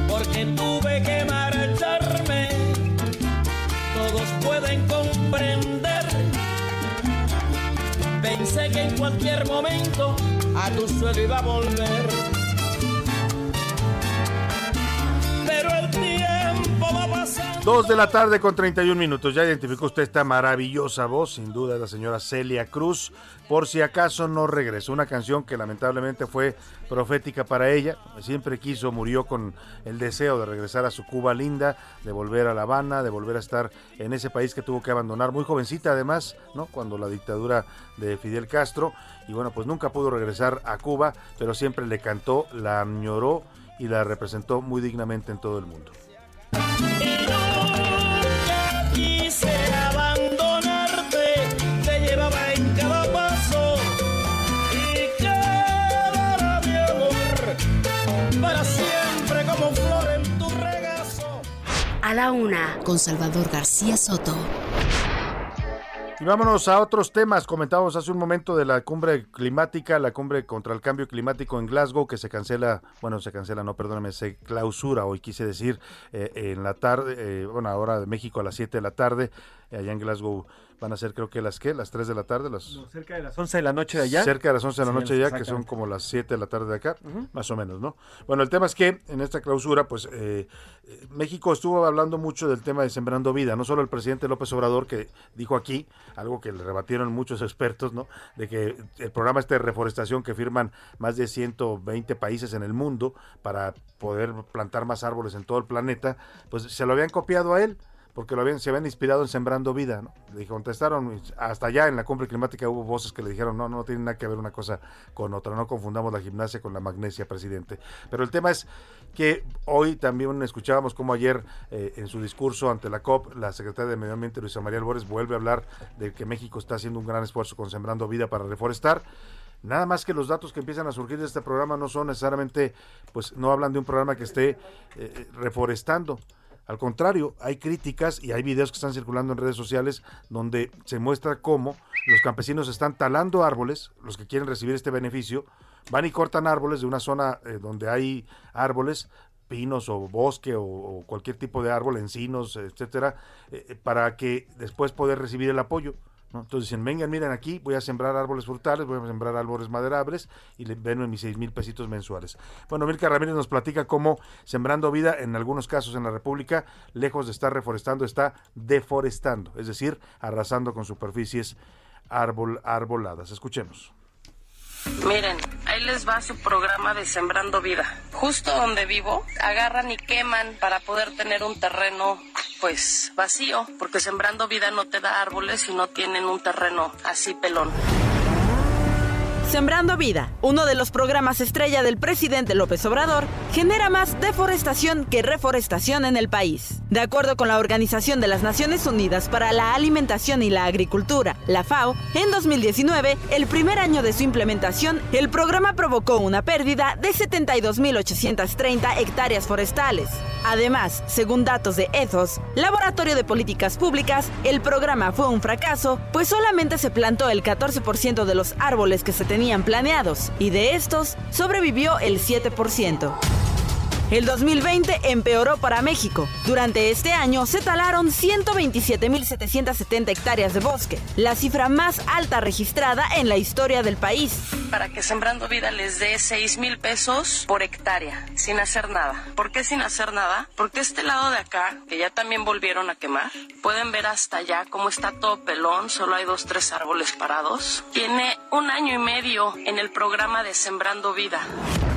Porque tuve que marcharme, todos pueden comprender. Pensé que en cualquier momento a tu suelo iba a volver. Pero el. Dos de la tarde con 31 minutos. Ya identificó usted esta maravillosa voz, sin duda, la señora Celia Cruz. Por si acaso no regresó. Una canción que lamentablemente fue profética para ella. Siempre quiso, murió con el deseo de regresar a su Cuba linda, de volver a La Habana, de volver a estar en ese país que tuvo que abandonar. Muy jovencita además, ¿no? Cuando la dictadura de Fidel Castro. Y bueno, pues nunca pudo regresar a Cuba, pero siempre le cantó, la añoró y la representó muy dignamente en todo el mundo. A la una, con Salvador García Soto. Y vámonos a otros temas. Comentábamos hace un momento de la cumbre climática, la cumbre contra el cambio climático en Glasgow, que se cancela, bueno, se cancela, no, perdóname, se clausura, hoy quise decir, eh, en la tarde, eh, bueno, ahora de México a las 7 de la tarde, allá en Glasgow van a ser creo que las que, las 3 de la tarde, las... No, cerca de las 11 de la noche de allá. Cerca de las 11 de la Sí, noche de allá, que son como las 7 de la tarde de acá, más o menos, ¿no? Bueno, el tema es que en esta clausura, pues eh, eh, México estuvo hablando mucho del tema de Sembrando Vida, no solo el presidente López Obrador, que dijo aquí, algo que le rebatieron muchos expertos, ¿no? De que el programa este de reforestación que firman más de 120 países en el mundo para poder plantar más árboles en todo el planeta, pues se lo habían copiado a él porque lo habían, se habían inspirado en Sembrando Vida, ¿no? Le contestaron, hasta allá en la cumbre climática hubo voces que le dijeron, no, no tiene nada que ver una cosa con otra, no confundamos la gimnasia con la magnesia, presidente. Pero el tema es que hoy también escuchábamos como ayer eh, en su discurso ante la COP, la secretaria de Medio Ambiente, Luisa María Albores, vuelve a hablar de que México está haciendo un gran esfuerzo con Sembrando Vida para reforestar. Nada más que los datos que empiezan a surgir de este programa no son necesariamente, pues no hablan de un programa que esté eh, reforestando. Al contrario, hay críticas y hay videos que están circulando en redes sociales donde se muestra cómo los campesinos están talando árboles, los que quieren recibir este beneficio, van y cortan árboles de una zona eh, donde hay árboles, pinos o bosque o, cualquier tipo de árbol, encinos, etcétera, eh, para que después poder recibir el apoyo. Entonces dicen, vengan, miren aquí, voy a sembrar árboles frutales, voy a sembrar árboles maderables y le mis seis mil pesitos mensuales. Bueno, Mirka Ramírez nos platica cómo Sembrando Vida, en algunos casos en la República, lejos de estar reforestando, está deforestando, es decir, arrasando con superficies árbol, arboladas. Escuchemos. Miren, ahí les va su programa de Sembrando Vida. Justo donde vivo, agarran y queman para poder tener un terreno pues vacío, porque Sembrando Vida no te da árboles si no tienen un terreno así pelón. Sembrando Vida, uno de los programas estrella del presidente López Obrador, genera más deforestación que reforestación en el país. De acuerdo con la Organización de las Naciones Unidas para la Alimentación y la Agricultura, la FAO, en 2019, el primer año de su implementación, el programa provocó una pérdida de 72.830 hectáreas forestales. Además, según datos de Ethos, Laboratorio de Políticas Públicas, el programa fue un fracaso, pues solamente se plantó el 14% de los árboles que se tenían planeados, y de estos sobrevivió el 7%. El 2020 empeoró para México. Durante este año se talaron 127.770 hectáreas de bosque, la cifra más alta registrada en la historia del país. Para que Sembrando Vida les dé 6 mil pesos por hectárea, sin hacer nada. ¿Por qué sin hacer nada? Porque este lado de acá, que ya también volvieron a quemar, pueden ver hasta allá cómo está todo pelón, solo hay dos, tres árboles parados. Tiene un año y medio en el programa de Sembrando Vida.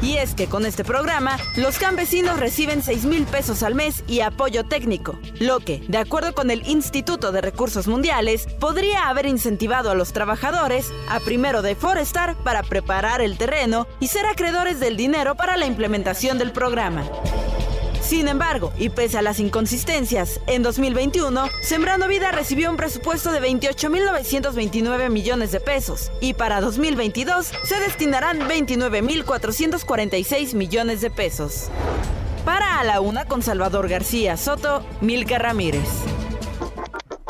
Y es que con este programa, los campesinos reciben 6 mil pesos al mes y apoyo técnico, lo que, de acuerdo con el Instituto de Recursos Mundiales, podría haber incentivado a los trabajadores a primero deforestar para preparar el terreno y ser acreedores del dinero para la implementación del programa. Sin embargo, y pese a las inconsistencias, en 2021, Sembrando Vida recibió un presupuesto de 28.929 millones de pesos y para 2022 se destinarán 29.446 millones de pesos. Para A la Una con Salvador García Soto, Milka Ramírez.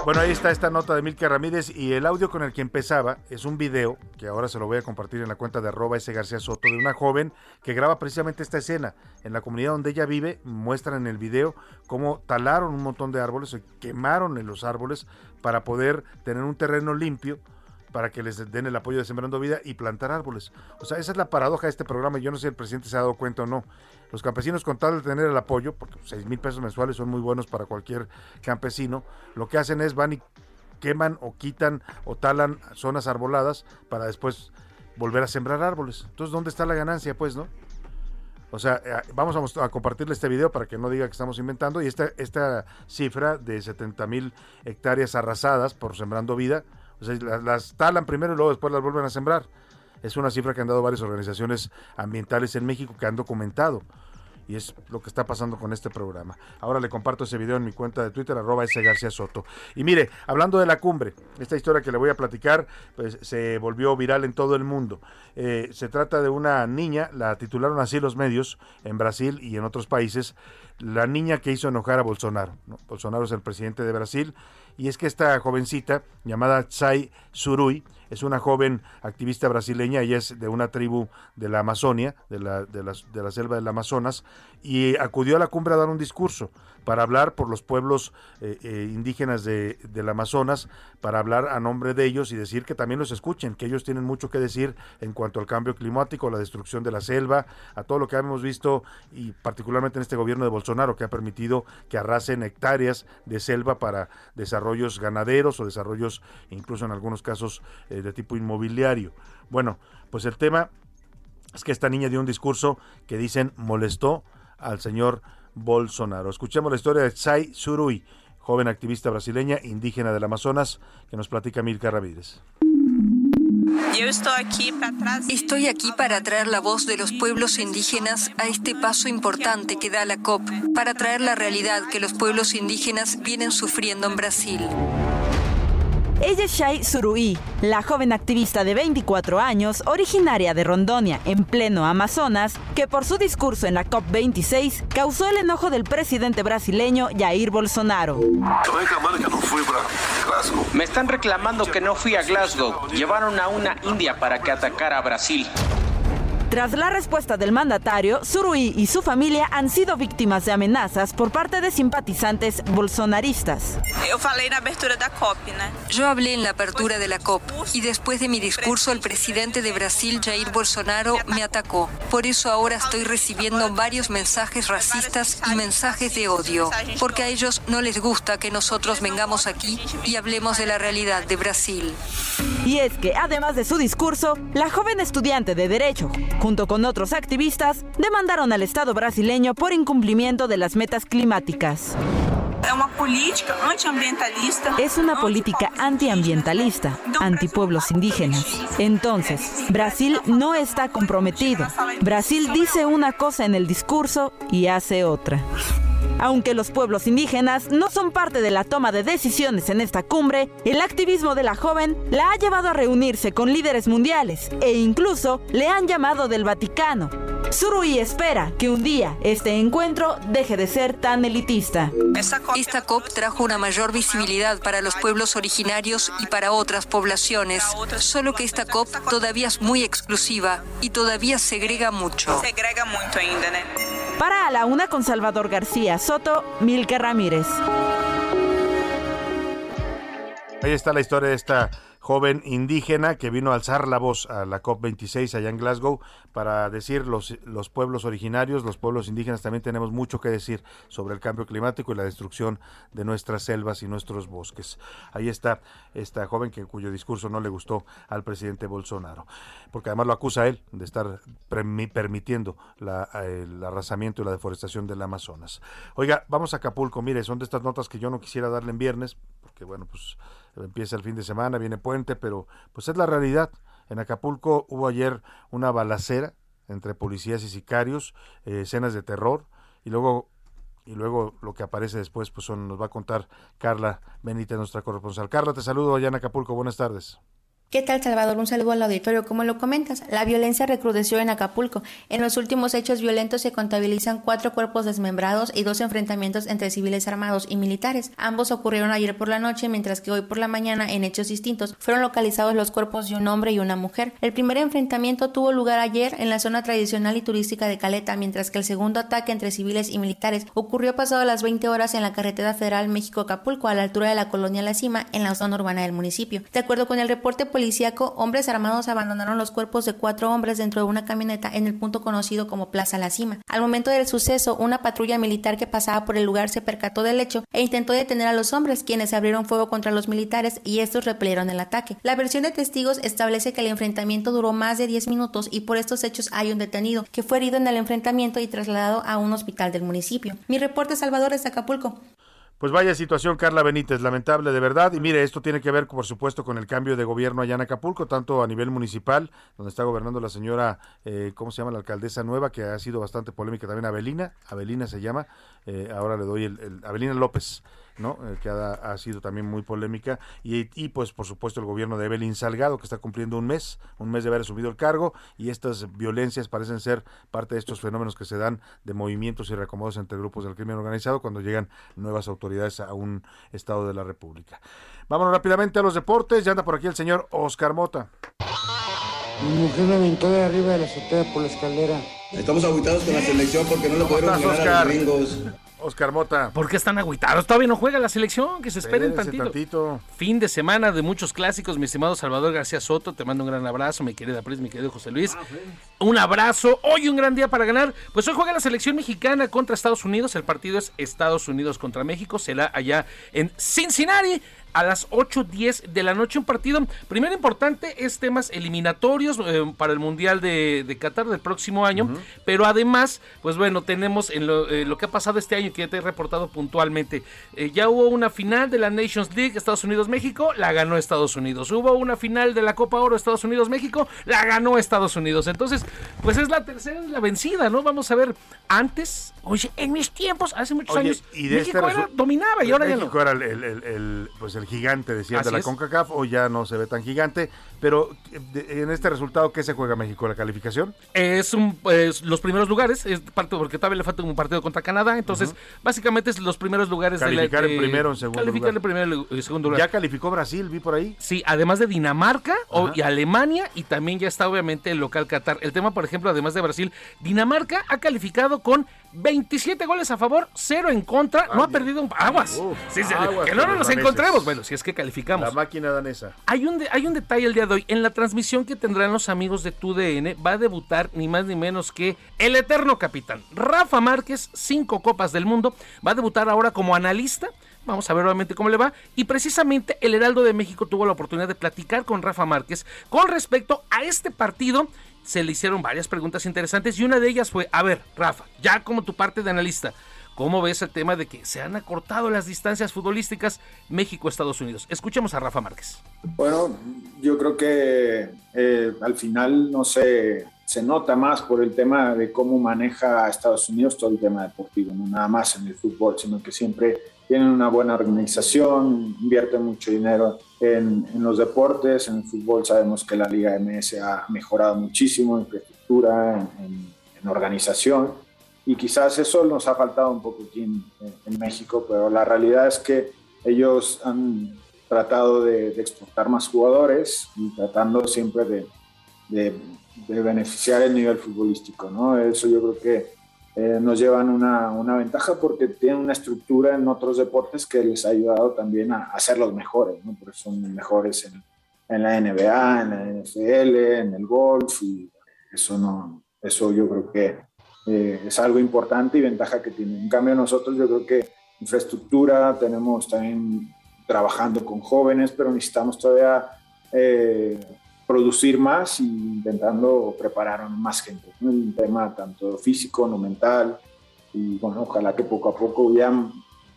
Bueno, ahí está esta nota de Milka Ramírez y el audio con el que empezaba es un video que ahora se lo voy a compartir en la cuenta de arroba ese García Soto de una joven que graba precisamente esta escena. En la comunidad donde ella vive muestran en el video cómo talaron un montón de árboles, quemaron en los árboles para poder tener un terreno limpio para que les den el apoyo de Sembrando Vida y plantar árboles. O sea, esa es la paradoja de este programa. Yo no sé si el presidente se ha dado cuenta o no. Los campesinos, con tal de tener el apoyo, porque 6 mil pesos mensuales son muy buenos para cualquier campesino, lo que hacen es van y queman o quitan o talan zonas arboladas para después volver a sembrar árboles. Entonces, ¿dónde está la ganancia, pues, no? O sea, eh, vamos a, compartirle este video para que no diga que estamos inventando. Y esta, esta cifra de 70 mil hectáreas arrasadas por Sembrando Vida, o sea, las, las talan primero y luego después las vuelven a sembrar. Es una cifra que han dado varias organizaciones ambientales en México que han documentado. Y es lo que está pasando con este programa. Ahora le comparto ese video en mi cuenta de Twitter, arroba ese García Soto. Y mire, hablando de la cumbre, esta historia que le voy a platicar, pues se volvió viral en todo el mundo. Eh, se trata de una niña, la titularon así los medios, en Brasil y en otros países, la niña que hizo enojar a Bolsonaro. Bolsonaro es el presidente de Brasil, y es que esta jovencita, llamada Tsai Surui, es una joven activista brasileña, ella es de una tribu de la Amazonia, de la, de la, selva del Amazonas, y acudió a la cumbre a dar un discurso para hablar por los pueblos eh, eh, indígenas de, del Amazonas, para hablar a nombre de ellos y decir que también los escuchen, que ellos tienen mucho que decir en cuanto al cambio climático, la destrucción de la selva, a todo lo que hemos visto y particularmente en este gobierno de Bolsonaro que ha permitido que arrasen hectáreas de selva para desarrollos ganaderos o desarrollos incluso en algunos casos eh, de tipo inmobiliario. Bueno, pues el tema es que esta niña dio un discurso que dicen molestó al señor Bolsonaro. Escuchemos la historia de Tsai Surui, joven activista brasileña indígena del Amazonas, que nos platica Milka Ramírez. Estoy aquí para traer la voz de los pueblos indígenas a este paso importante que da la COP, para traer la realidad que los pueblos indígenas vienen sufriendo en Brasil. Ella es Shai Surui, la joven activista de 24 años, originaria de Rondonia, en pleno Amazonas, que por su discurso en la COP26 causó el enojo del presidente brasileño Jair Bolsonaro. Me están reclamando que no fui a Glasgow. Llevaron a una india para que atacara a Brasil. Tras la respuesta del mandatario, Surui y su familia han sido víctimas de amenazas por parte de simpatizantes bolsonaristas. Yo hablé en la apertura de la COP y después de mi discurso el presidente de Brasil, Jair Bolsonaro, me atacó. Por eso ahora estoy recibiendo varios mensajes racistas y mensajes de odio, porque a ellos no les gusta que nosotros vengamos aquí y hablemos de la realidad de Brasil. Y es que, además de su discurso, la joven estudiante de Derecho, junto con otros activistas, demandaron al Estado brasileño por incumplimiento de las metas climáticas. Es una política antiambientalista, antipueblos indígenas. Entonces, Brasil no está comprometido. Brasil dice una cosa en el discurso y hace otra. Aunque los pueblos indígenas no son parte de la toma de decisiones en esta cumbre, el activismo de la joven la ha llevado a reunirse con líderes mundiales e incluso le han llamado del Vaticano. Surui espera que un día este encuentro deje de ser tan elitista. Esta COP trajo una mayor visibilidad para los pueblos originarios y para otras poblaciones, solo que esta COP todavía es muy exclusiva y todavía segrega mucho. Segrega mucho ainda, Para a la una con Salvador García Soto, Milka Ramírez. Ahí está la historia de esta joven indígena que vino a alzar la voz a la COP26 allá en Glasgow para decir los, los pueblos originarios, los pueblos indígenas también tenemos mucho que decir sobre el cambio climático y la destrucción de nuestras selvas y nuestros bosques. Ahí está esta joven que cuyo discurso no le gustó al presidente Bolsonaro, porque además lo acusa a él de estar permitiendo la, el arrasamiento y la deforestación del Amazonas. Oiga, vamos a Acapulco, mire, son de estas notas que yo no quisiera darle en viernes, porque bueno, pues empieza el fin de semana, viene puente, pero pues es la realidad. En Acapulco hubo ayer una balacera entre policías y sicarios, eh, escenas de terror, y luego y luego lo que aparece después pues nos va a contar Carla Benítez, nuestra corresponsal. Carla, te saludo allá en Acapulco, buenas tardes. ¿Qué tal, Salvador? Un saludo al auditorio. Como lo comentas, la violencia recrudeció en Acapulco. En los últimos hechos violentos se contabilizan cuatro cuerpos desmembrados y dos enfrentamientos entre civiles armados y militares. Ambos ocurrieron ayer por la noche, mientras que hoy por la mañana, en hechos distintos, fueron localizados los cuerpos de un hombre y una mujer. El primer enfrentamiento tuvo lugar ayer en la zona tradicional y turística de Caleta, mientras que el segundo ataque entre civiles y militares ocurrió pasado las 20 horas en la carretera federal México-Acapulco, a la altura de la colonia La Cima, en la zona urbana del municipio. De acuerdo con el reporte policíaco, hombres armados abandonaron los cuerpos de cuatro hombres dentro de una camioneta en el punto conocido como Plaza La Cima. Al momento del suceso, una patrulla militar que pasaba por el lugar se percató del hecho e intentó detener a los hombres, quienes abrieron fuego contra los militares y estos repelieron el ataque. La versión de testigos establece que el enfrentamiento duró más de 10 minutos y por estos hechos hay un detenido que fue herido en el enfrentamiento y trasladado a un hospital del municipio. Mi reporte Salvador de Acapulco. Pues vaya situación, Carla Benítez, lamentable de verdad. Y mire, esto tiene que ver, por supuesto, con el cambio de gobierno allá en Acapulco, tanto a nivel municipal, donde está gobernando la señora, eh, ¿cómo se llama? La alcaldesa nueva, que ha sido bastante polémica también, Abelina. Abelina se llama. Eh, ahora le doy el, el Abelina López. ¿No? Eh, que ha, sido también muy polémica, y, y, pues por supuesto el gobierno de Evelyn Salgado, que está cumpliendo un mes, un mes de haber asumido el cargo, y estas violencias parecen ser parte de estos fenómenos que se dan de movimientos y reacomodos entre grupos del crimen organizado cuando llegan nuevas autoridades a un estado de la República. Vámonos rápidamente a los deportes, ya anda por aquí el señor Oscar Mota. Mi mujer me aventó de arriba de la azotea por la escalera. Estamos aguitados con la selección porque no lo pudieron ganar a los gringos. Oscar Mota. ¿Por qué están agüitados? Todavía no juega la selección, que se esperen tantito. Fin de semana de muchos clásicos, mi estimado Salvador García Soto, te mando un gran abrazo, mi querida Pris, mi querido José Luis. un abrazo, hoy un gran día para ganar. Pues hoy juega la selección mexicana contra Estados Unidos, el partido es Estados Unidos contra México, será allá en Cincinnati a las 8.10 de la noche. Un partido, primero importante, es temas eliminatorios eh, para el Mundial de, de, Qatar del próximo año. Pero además, pues bueno, tenemos en lo, eh, lo, que ha pasado este año que ya te he reportado puntualmente. Eh, ya hubo una final de la Nations League Estados Unidos-México, la ganó Estados Unidos. Hubo una final de la Copa Oro Estados Unidos-México, la ganó Estados Unidos. Entonces, pues es la tercera la vencida, ¿no? Vamos a ver, antes, oye, en mis tiempos, hace muchos años, México este dominaba y ahora México ya no. era el, el, el, pues el gigante, decía, de la CONCACAF, o ya no se ve tan gigante. Pero en este resultado, ¿qué se juega México? ¿La calificación? Es un, pues, los primeros lugares, es parte porque todavía le falta un partido contra Canadá, entonces básicamente es los primeros lugares calificar de en primero, en segundo calificar lugar. en primero y segundo lugar. Ya calificó Brasil, vi por ahí. Sí, además de Dinamarca y Alemania y también ya está obviamente el local Qatar. El tema, por ejemplo, además de Brasil, Dinamarca ha calificado con 27 goles a favor, 0 en contra, no ha perdido un aguas. Uf, Sí, aguas que no los nos daneses. encontremos. Bueno, si es que calificamos. La máquina danesa. Hay un, de- hay un detalle el día de hoy. En la transmisión que tendrán los amigos de TUDN va a debutar ni más ni menos que el eterno capitán. Rafa Márquez, cinco copas del mundo. Va a debutar ahora como analista. Vamos a ver obviamente cómo le va. Y precisamente el Heraldo de México tuvo la oportunidad de platicar con Rafa Márquez con respecto a este partido. Se le hicieron varias preguntas interesantes y una de ellas fue, a ver, Rafa, ya como tu parte de analista, ¿cómo ves el tema de que se han acortado las distancias futbolísticas México-Estados Unidos? Escuchemos a Rafa Márquez. Bueno, yo creo que eh, al final no se, se nota más por el tema de cómo maneja Estados Unidos todo el tema deportivo, no nada más en el fútbol, sino que siempre tienen una buena organización, invierten mucho dinero en, los deportes, en el fútbol sabemos que la Liga MS ha mejorado muchísimo en infraestructura, en organización, y quizás eso nos ha faltado un poco aquí en, en México, pero la realidad es que ellos han tratado de, de exportar más jugadores y tratando siempre de, de- de beneficiar el nivel futbolístico, ¿no? Eso yo creo que eh, nos llevan una, una, ventaja porque tienen una estructura en otros deportes que les ha ayudado también a, a ser los mejores, ¿no? porque son mejores en, en, la NBA, en la NFL, en el golf, y eso, no, eso yo creo que eh, es algo importante y ventaja que tienen. En cambio nosotros yo creo que infraestructura, tenemos también trabajando con jóvenes, pero necesitamos todavía eh, producir más y intentando preparar a más gente. Un tema tanto físico, no mental, y bueno, ojalá que poco a poco ya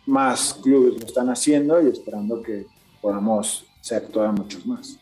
más clubes lo están haciendo y esperando que podamos ser todavía muchos más.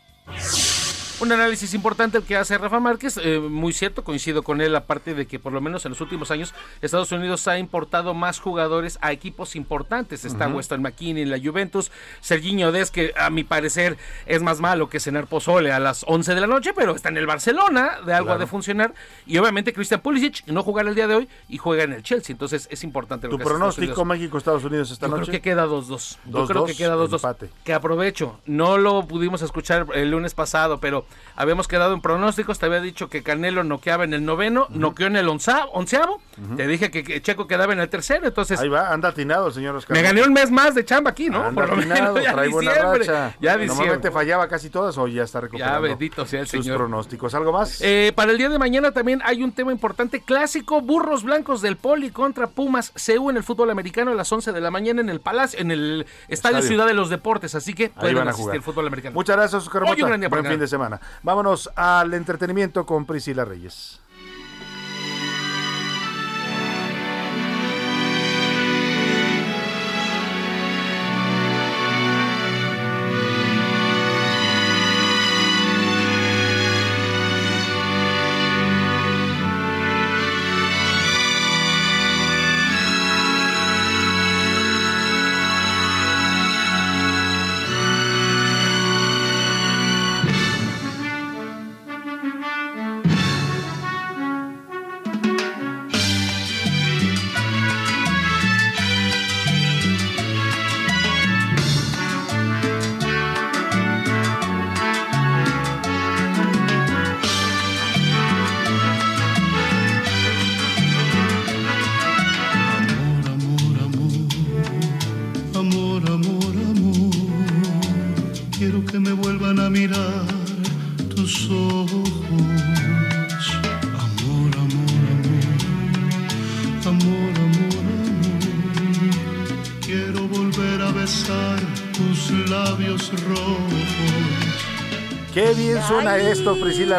Un análisis importante que hace Rafa Márquez, eh, muy cierto, coincido con él, aparte de que por lo menos en los últimos años Estados Unidos ha importado más jugadores a equipos importantes. Está uh Weston McKinney en la Juventus, Serginho Des, que a mi parecer es más malo que cenar pozole a las 11 de la noche, pero está en el Barcelona, de algo de funcionar. Y obviamente Christian Pulisic no jugará el día de hoy y juega en el Chelsea, entonces es importante. Lo ¿Tu pronóstico México-Estados Unidos esta Yo noche? creo que queda 2-2. Yo creo que queda 2-2. Que aprovecho, no lo pudimos escuchar el lunes pasado, pero habíamos quedado en pronósticos, te había dicho que Canelo noqueaba en el noveno, noqueó en el onceavo, te dije que, Checo quedaba en el tercero, entonces... Ahí va, anda atinado el señor Oscar. Me gané un mes más de chamba aquí, ¿no? Anda Por lo atinado, menos, trae buena racha. Ya Normalmente fallaba casi todas, o ya está recuperando ya, bendito sea el sus señor. pronósticos. ¿Algo más? Eh, para el día de mañana también hay un tema importante, clásico, Burros Blancos del Poli contra Pumas CU en el fútbol americano a las 11 de la mañana en el Palacio, en el Estadio, Estadio. Ciudad de los Deportes, así que pueden van a asistir jugar. el fútbol americano. Muchas gracias, Oscar Mota. Buen fin de semana. Vámonos al entretenimiento con Priscila Reyes.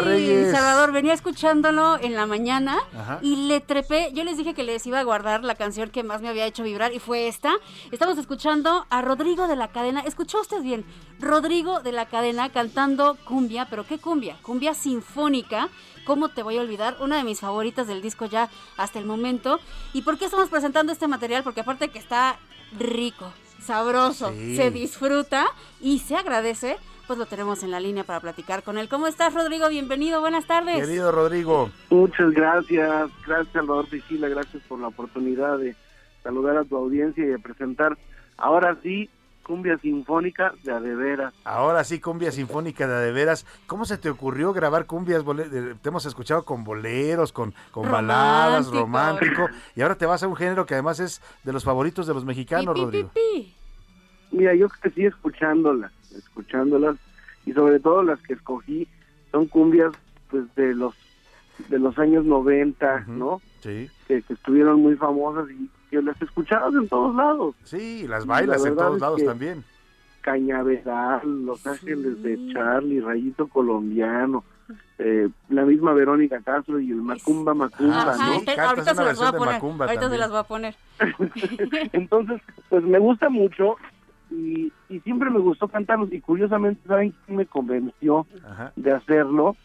Priscila Reyes. Salvador, venía escuchándolo en la mañana Ajá. y le trepé. Yo les dije que les iba a guardar la canción que más me había hecho vibrar y fue esta. Estamos escuchando a Rodrigo de la Cadena. ¿Escuchó usted bien? Rodrigo de la Cadena cantando cumbia, pero ¿qué cumbia? Cumbia sinfónica. ¿Cómo te voy a olvidar? Una de mis favoritas del disco ya hasta el momento. ¿Y por qué estamos presentando este material? Porque aparte que está rico, sabroso, Sí. se disfruta y se agradece pues lo tenemos en la línea para platicar con él. ¿Cómo estás, Rodrigo? Bienvenido, buenas tardes. Querido Rodrigo. Muchas gracias, gracias Salvador Priscila, gracias por la oportunidad de saludar a tu audiencia y de presentar ahora sí cumbia sinfónica de a de veras. Ahora sí, cumbia sinfónica de, de veras. ¿Cómo se te ocurrió grabar cumbias? Te hemos escuchado con boleros, con, con baladas, Romántico. Y ahora te vas a un género que además es de los favoritos de los mexicanos, Pi, pi, Rodrigo. pi. Mira, yo crecí escuchándolas, escuchándolas y sobre todo las que escogí son cumbias pues de los de los años 90, ¿no? Sí. Que, que estuvieron muy famosas y que las escuchabas en todos lados. Sí, las bailas en todos es lados que también. Cañaveral, Los Ángeles de Charlie, Rayito Colombiano, eh, la misma Verónica Castro y el Macumba Macumba, Ajá, ¿no? ahorita se las voy a poner. Ahorita se las voy a poner. Entonces, pues me gusta mucho y, y siempre me gustó cantarlos y curiosamente, ¿saben quién me convenció Ajá. de hacerlo?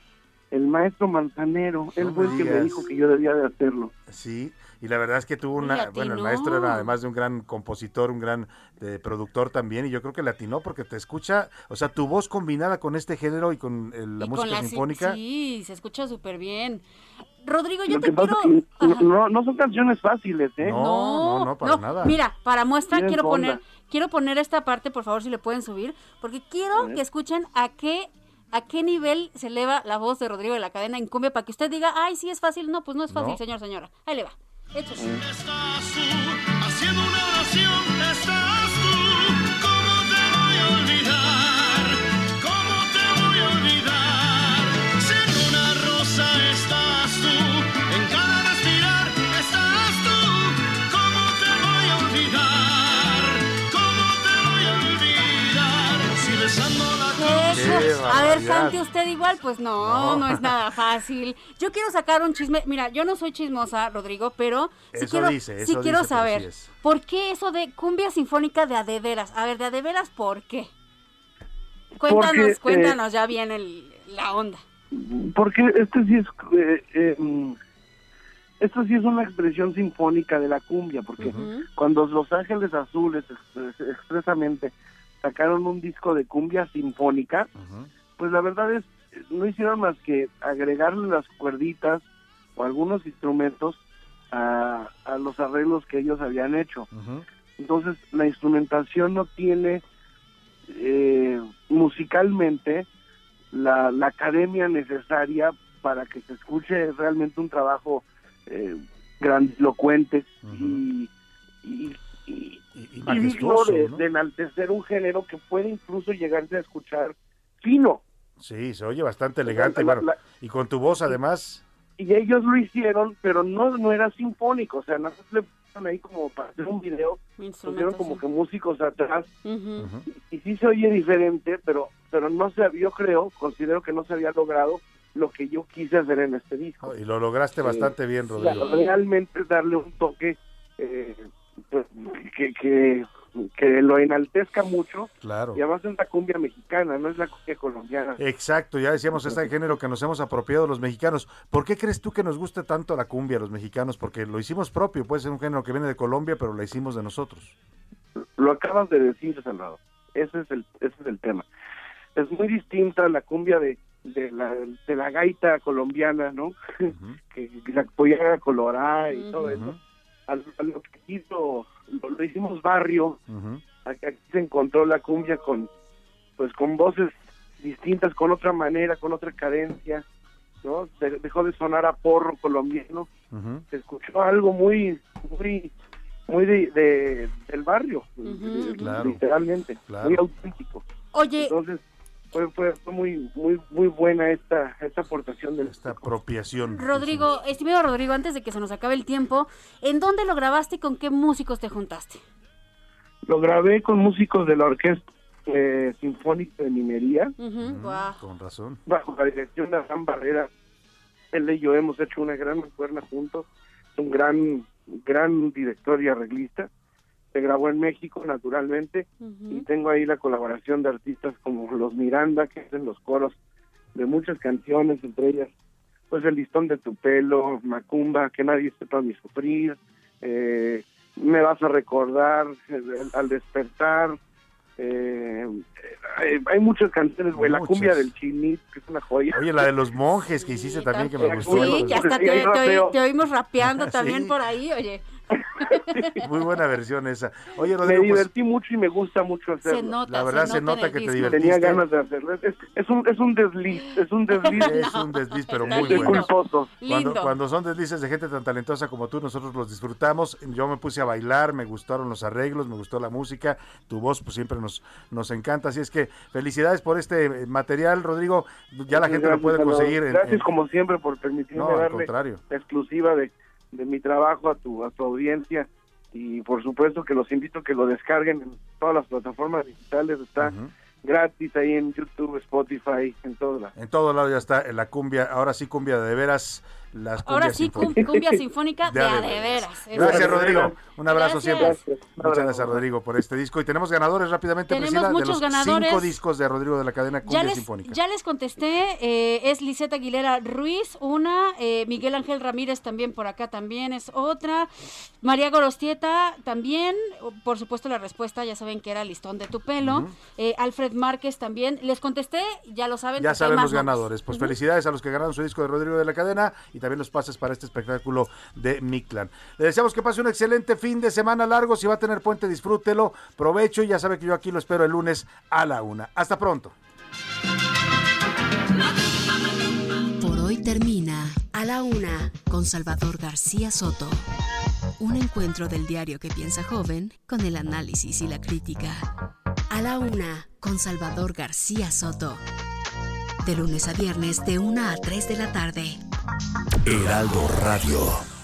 El maestro Manzanero, él fue el que me dijo que yo debía de hacerlo. Sí, y la verdad es que tuvo una, bueno, el maestro era además de un gran compositor, un gran eh, productor también, y yo creo que le atinó porque te escucha, o sea, tu voz combinada con este género y con eh, la Y con música la- sinfónica. Sí, se escucha súper bien. Rodrigo, yo Lo te quiero... es que no, no son canciones fáciles, ¿eh? No, no, no, para nada. Mira, para muestra quiero onda. poner, quiero poner esta parte, por favor, si le pueden subir, porque quiero que escuchen a qué a qué nivel se eleva la voz de Rodrigo de la cadena en cumbia para que usted diga, ay, sí es fácil. No, pues no es fácil, No. señor, señora. Ahí le va. Échale. Estás A ver, cante usted igual, pues no, no, es nada fácil. Yo quiero sacar un chisme. Mira, yo no soy chismosa, Rodrigo, pero sí Eso quiero, dice, sí quiero dice, saber sí es. por qué eso de cumbia sinfónica de adeveras. A ver, de adeveras, ¿por qué? Cuéntanos, Porque, eh, cuéntanos ya bien el, la onda. Porque este sí es eh, eh, mm, esto sí es una expresión sinfónica de la cumbia, porque cuando Los Ángeles Azules ex- expresamente sacaron un disco de cumbia sinfónica, pues la verdad es no hicieron más que agregarle las cuerditas o algunos instrumentos a, a los arreglos que ellos habían hecho. Entonces la instrumentación no tiene eh, musicalmente la, la academia necesaria para que se escuche realmente un trabajo eh, grandilocuente y, y, y- y digno majestuoso, de, ¿no? de enaltecer un género que puede incluso llegarse a escuchar fino. Sí, se oye bastante elegante, La- bueno, la- y con tu voz además. Y ellos lo hicieron, pero no, no era sinfónico, o sea, nada más le pusieron ahí como para hacer un video, pusieron como que músicos atrás y, y sí se oye diferente, pero pero no se yo creo, considero que no se había logrado lo que yo quise hacer en este disco. Y lo lograste bastante bien, o sea, Rodrigo. realmente darle un toque eh, que, que, que lo enaltezca mucho. Claro. Y además es la cumbia mexicana, no es la cumbia colombiana. Exacto, ya decíamos este género que nos hemos apropiado los mexicanos. ¿Por qué crees tú que nos gusta tanto la cumbia a los mexicanos? Porque lo hicimos propio, puede ser un género que viene de Colombia, pero la hicimos de nosotros. Lo acabas de decir, Salvador. Ese es el, ese es el tema. Es muy distinta la cumbia de, de, la, de la gaita colombiana, ¿no? que, que la pollera colorada y todo eso. A, lo- a lo que hizo, lo, lo hicimos barrio, aquí, aquí se encontró la cumbia con, pues con voces distintas, con otra manera, con otra cadencia, ¿no? Se dejó de sonar a porro colombiano, se escuchó algo muy, muy, muy de, de- del barrio, Claro. literalmente, Claro. muy auténtico. Oye, Entonces, fue, fue, fue muy, muy, muy buena esta, esta aportación del Esta apropiación. Rodrigo, estimado Rodrigo, antes de que se nos acabe el tiempo, ¿en dónde lo grabaste y con qué músicos te juntaste? Lo grabé con músicos de la Orquesta eh, Sinfónica de Minería. Con razón. bajo la dirección de Abraham Barrera. Él y yo hemos hecho una gran mancuerna juntos. Es un gran, gran director y arreglista. Se grabó en México, naturalmente, y tengo ahí la colaboración de artistas como los Miranda, que hacen los coros de muchas canciones, entre ellas, pues El listón de tu pelo, Macumba, Que nadie sepa mi sufrir, eh, Me vas a recordar, eh, Al despertar, eh, hay, hay muchas canciones, güey, La cumbia del chinit, que es una joya. Oye, la de los monjes que hiciste también, que me gustó. Sí, que hasta te, oímos rapeando Sí. también por ahí, oye. Muy buena versión esa. Oye, Me Rodrigo, pues, divertí mucho y me gusta mucho hacerlo. Se nota, La verdad se nota en que te divertiste. Tenía ganas de hacerlo. Es, es un, es un desliz, es un desliz. Es un desliz, pero muy de bueno. culposo. Cuando, cuando son deslices de gente tan talentosa como tú, nosotros los disfrutamos. Yo me puse a bailar, me gustaron los arreglos, me gustó la música, tu voz pues siempre nos, nos encanta. Así es que felicidades por este eh, material, Rodrigo. Ya la gente lo Gracias, puede Salvador. conseguir. en- Gracias en- como siempre por permitirme No, al darle exclusiva de, de mi trabajo a tu, a tu audiencia. Y por supuesto que los invito a que lo descarguen en todas las plataformas digitales. Está gratis ahí en YouTube, Spotify, en todas las. En todo lado ya está en la cumbia, ahora sí cumbia de veras, las Ahora sí, sinfónicas. cumbia sinfónica de De a de veras. Gracias. Rodrigo. Un abrazo Gracias. siempre. Muchas gracias, Rodrigo, por este disco. Y tenemos ganadores rápidamente, Tenemos Priscila, muchos de los ganadores. cinco discos de Rodrigo de la cadena Cumbia Ya les, Sinfónica. ya les contesté, eh, es Liseta Aguilera Ruiz, una, eh, Miguel Ángel Ramírez también por acá también es otra, María Gorostieta también, por supuesto la respuesta ya saben que era listón de tu pelo, eh, Alfred Márquez también, les contesté, ya lo saben. Ya saben los ganadores. Pues felicidades a los que ganaron su disco de Rodrigo de la Cadena también los pases para este espectáculo de Mictlan. Le deseamos que pase un excelente fin de semana largo. Si va a tener puente, disfrútelo. Provecho y ya sabe que yo aquí lo espero el lunes a la una. Hasta pronto. Por hoy termina A la Una con Salvador García Soto. Un encuentro del diario que piensa joven con el análisis y la crítica. A la una, con Salvador García Soto. De lunes a viernes, de 1 a 3 de la tarde. Heraldo Radio.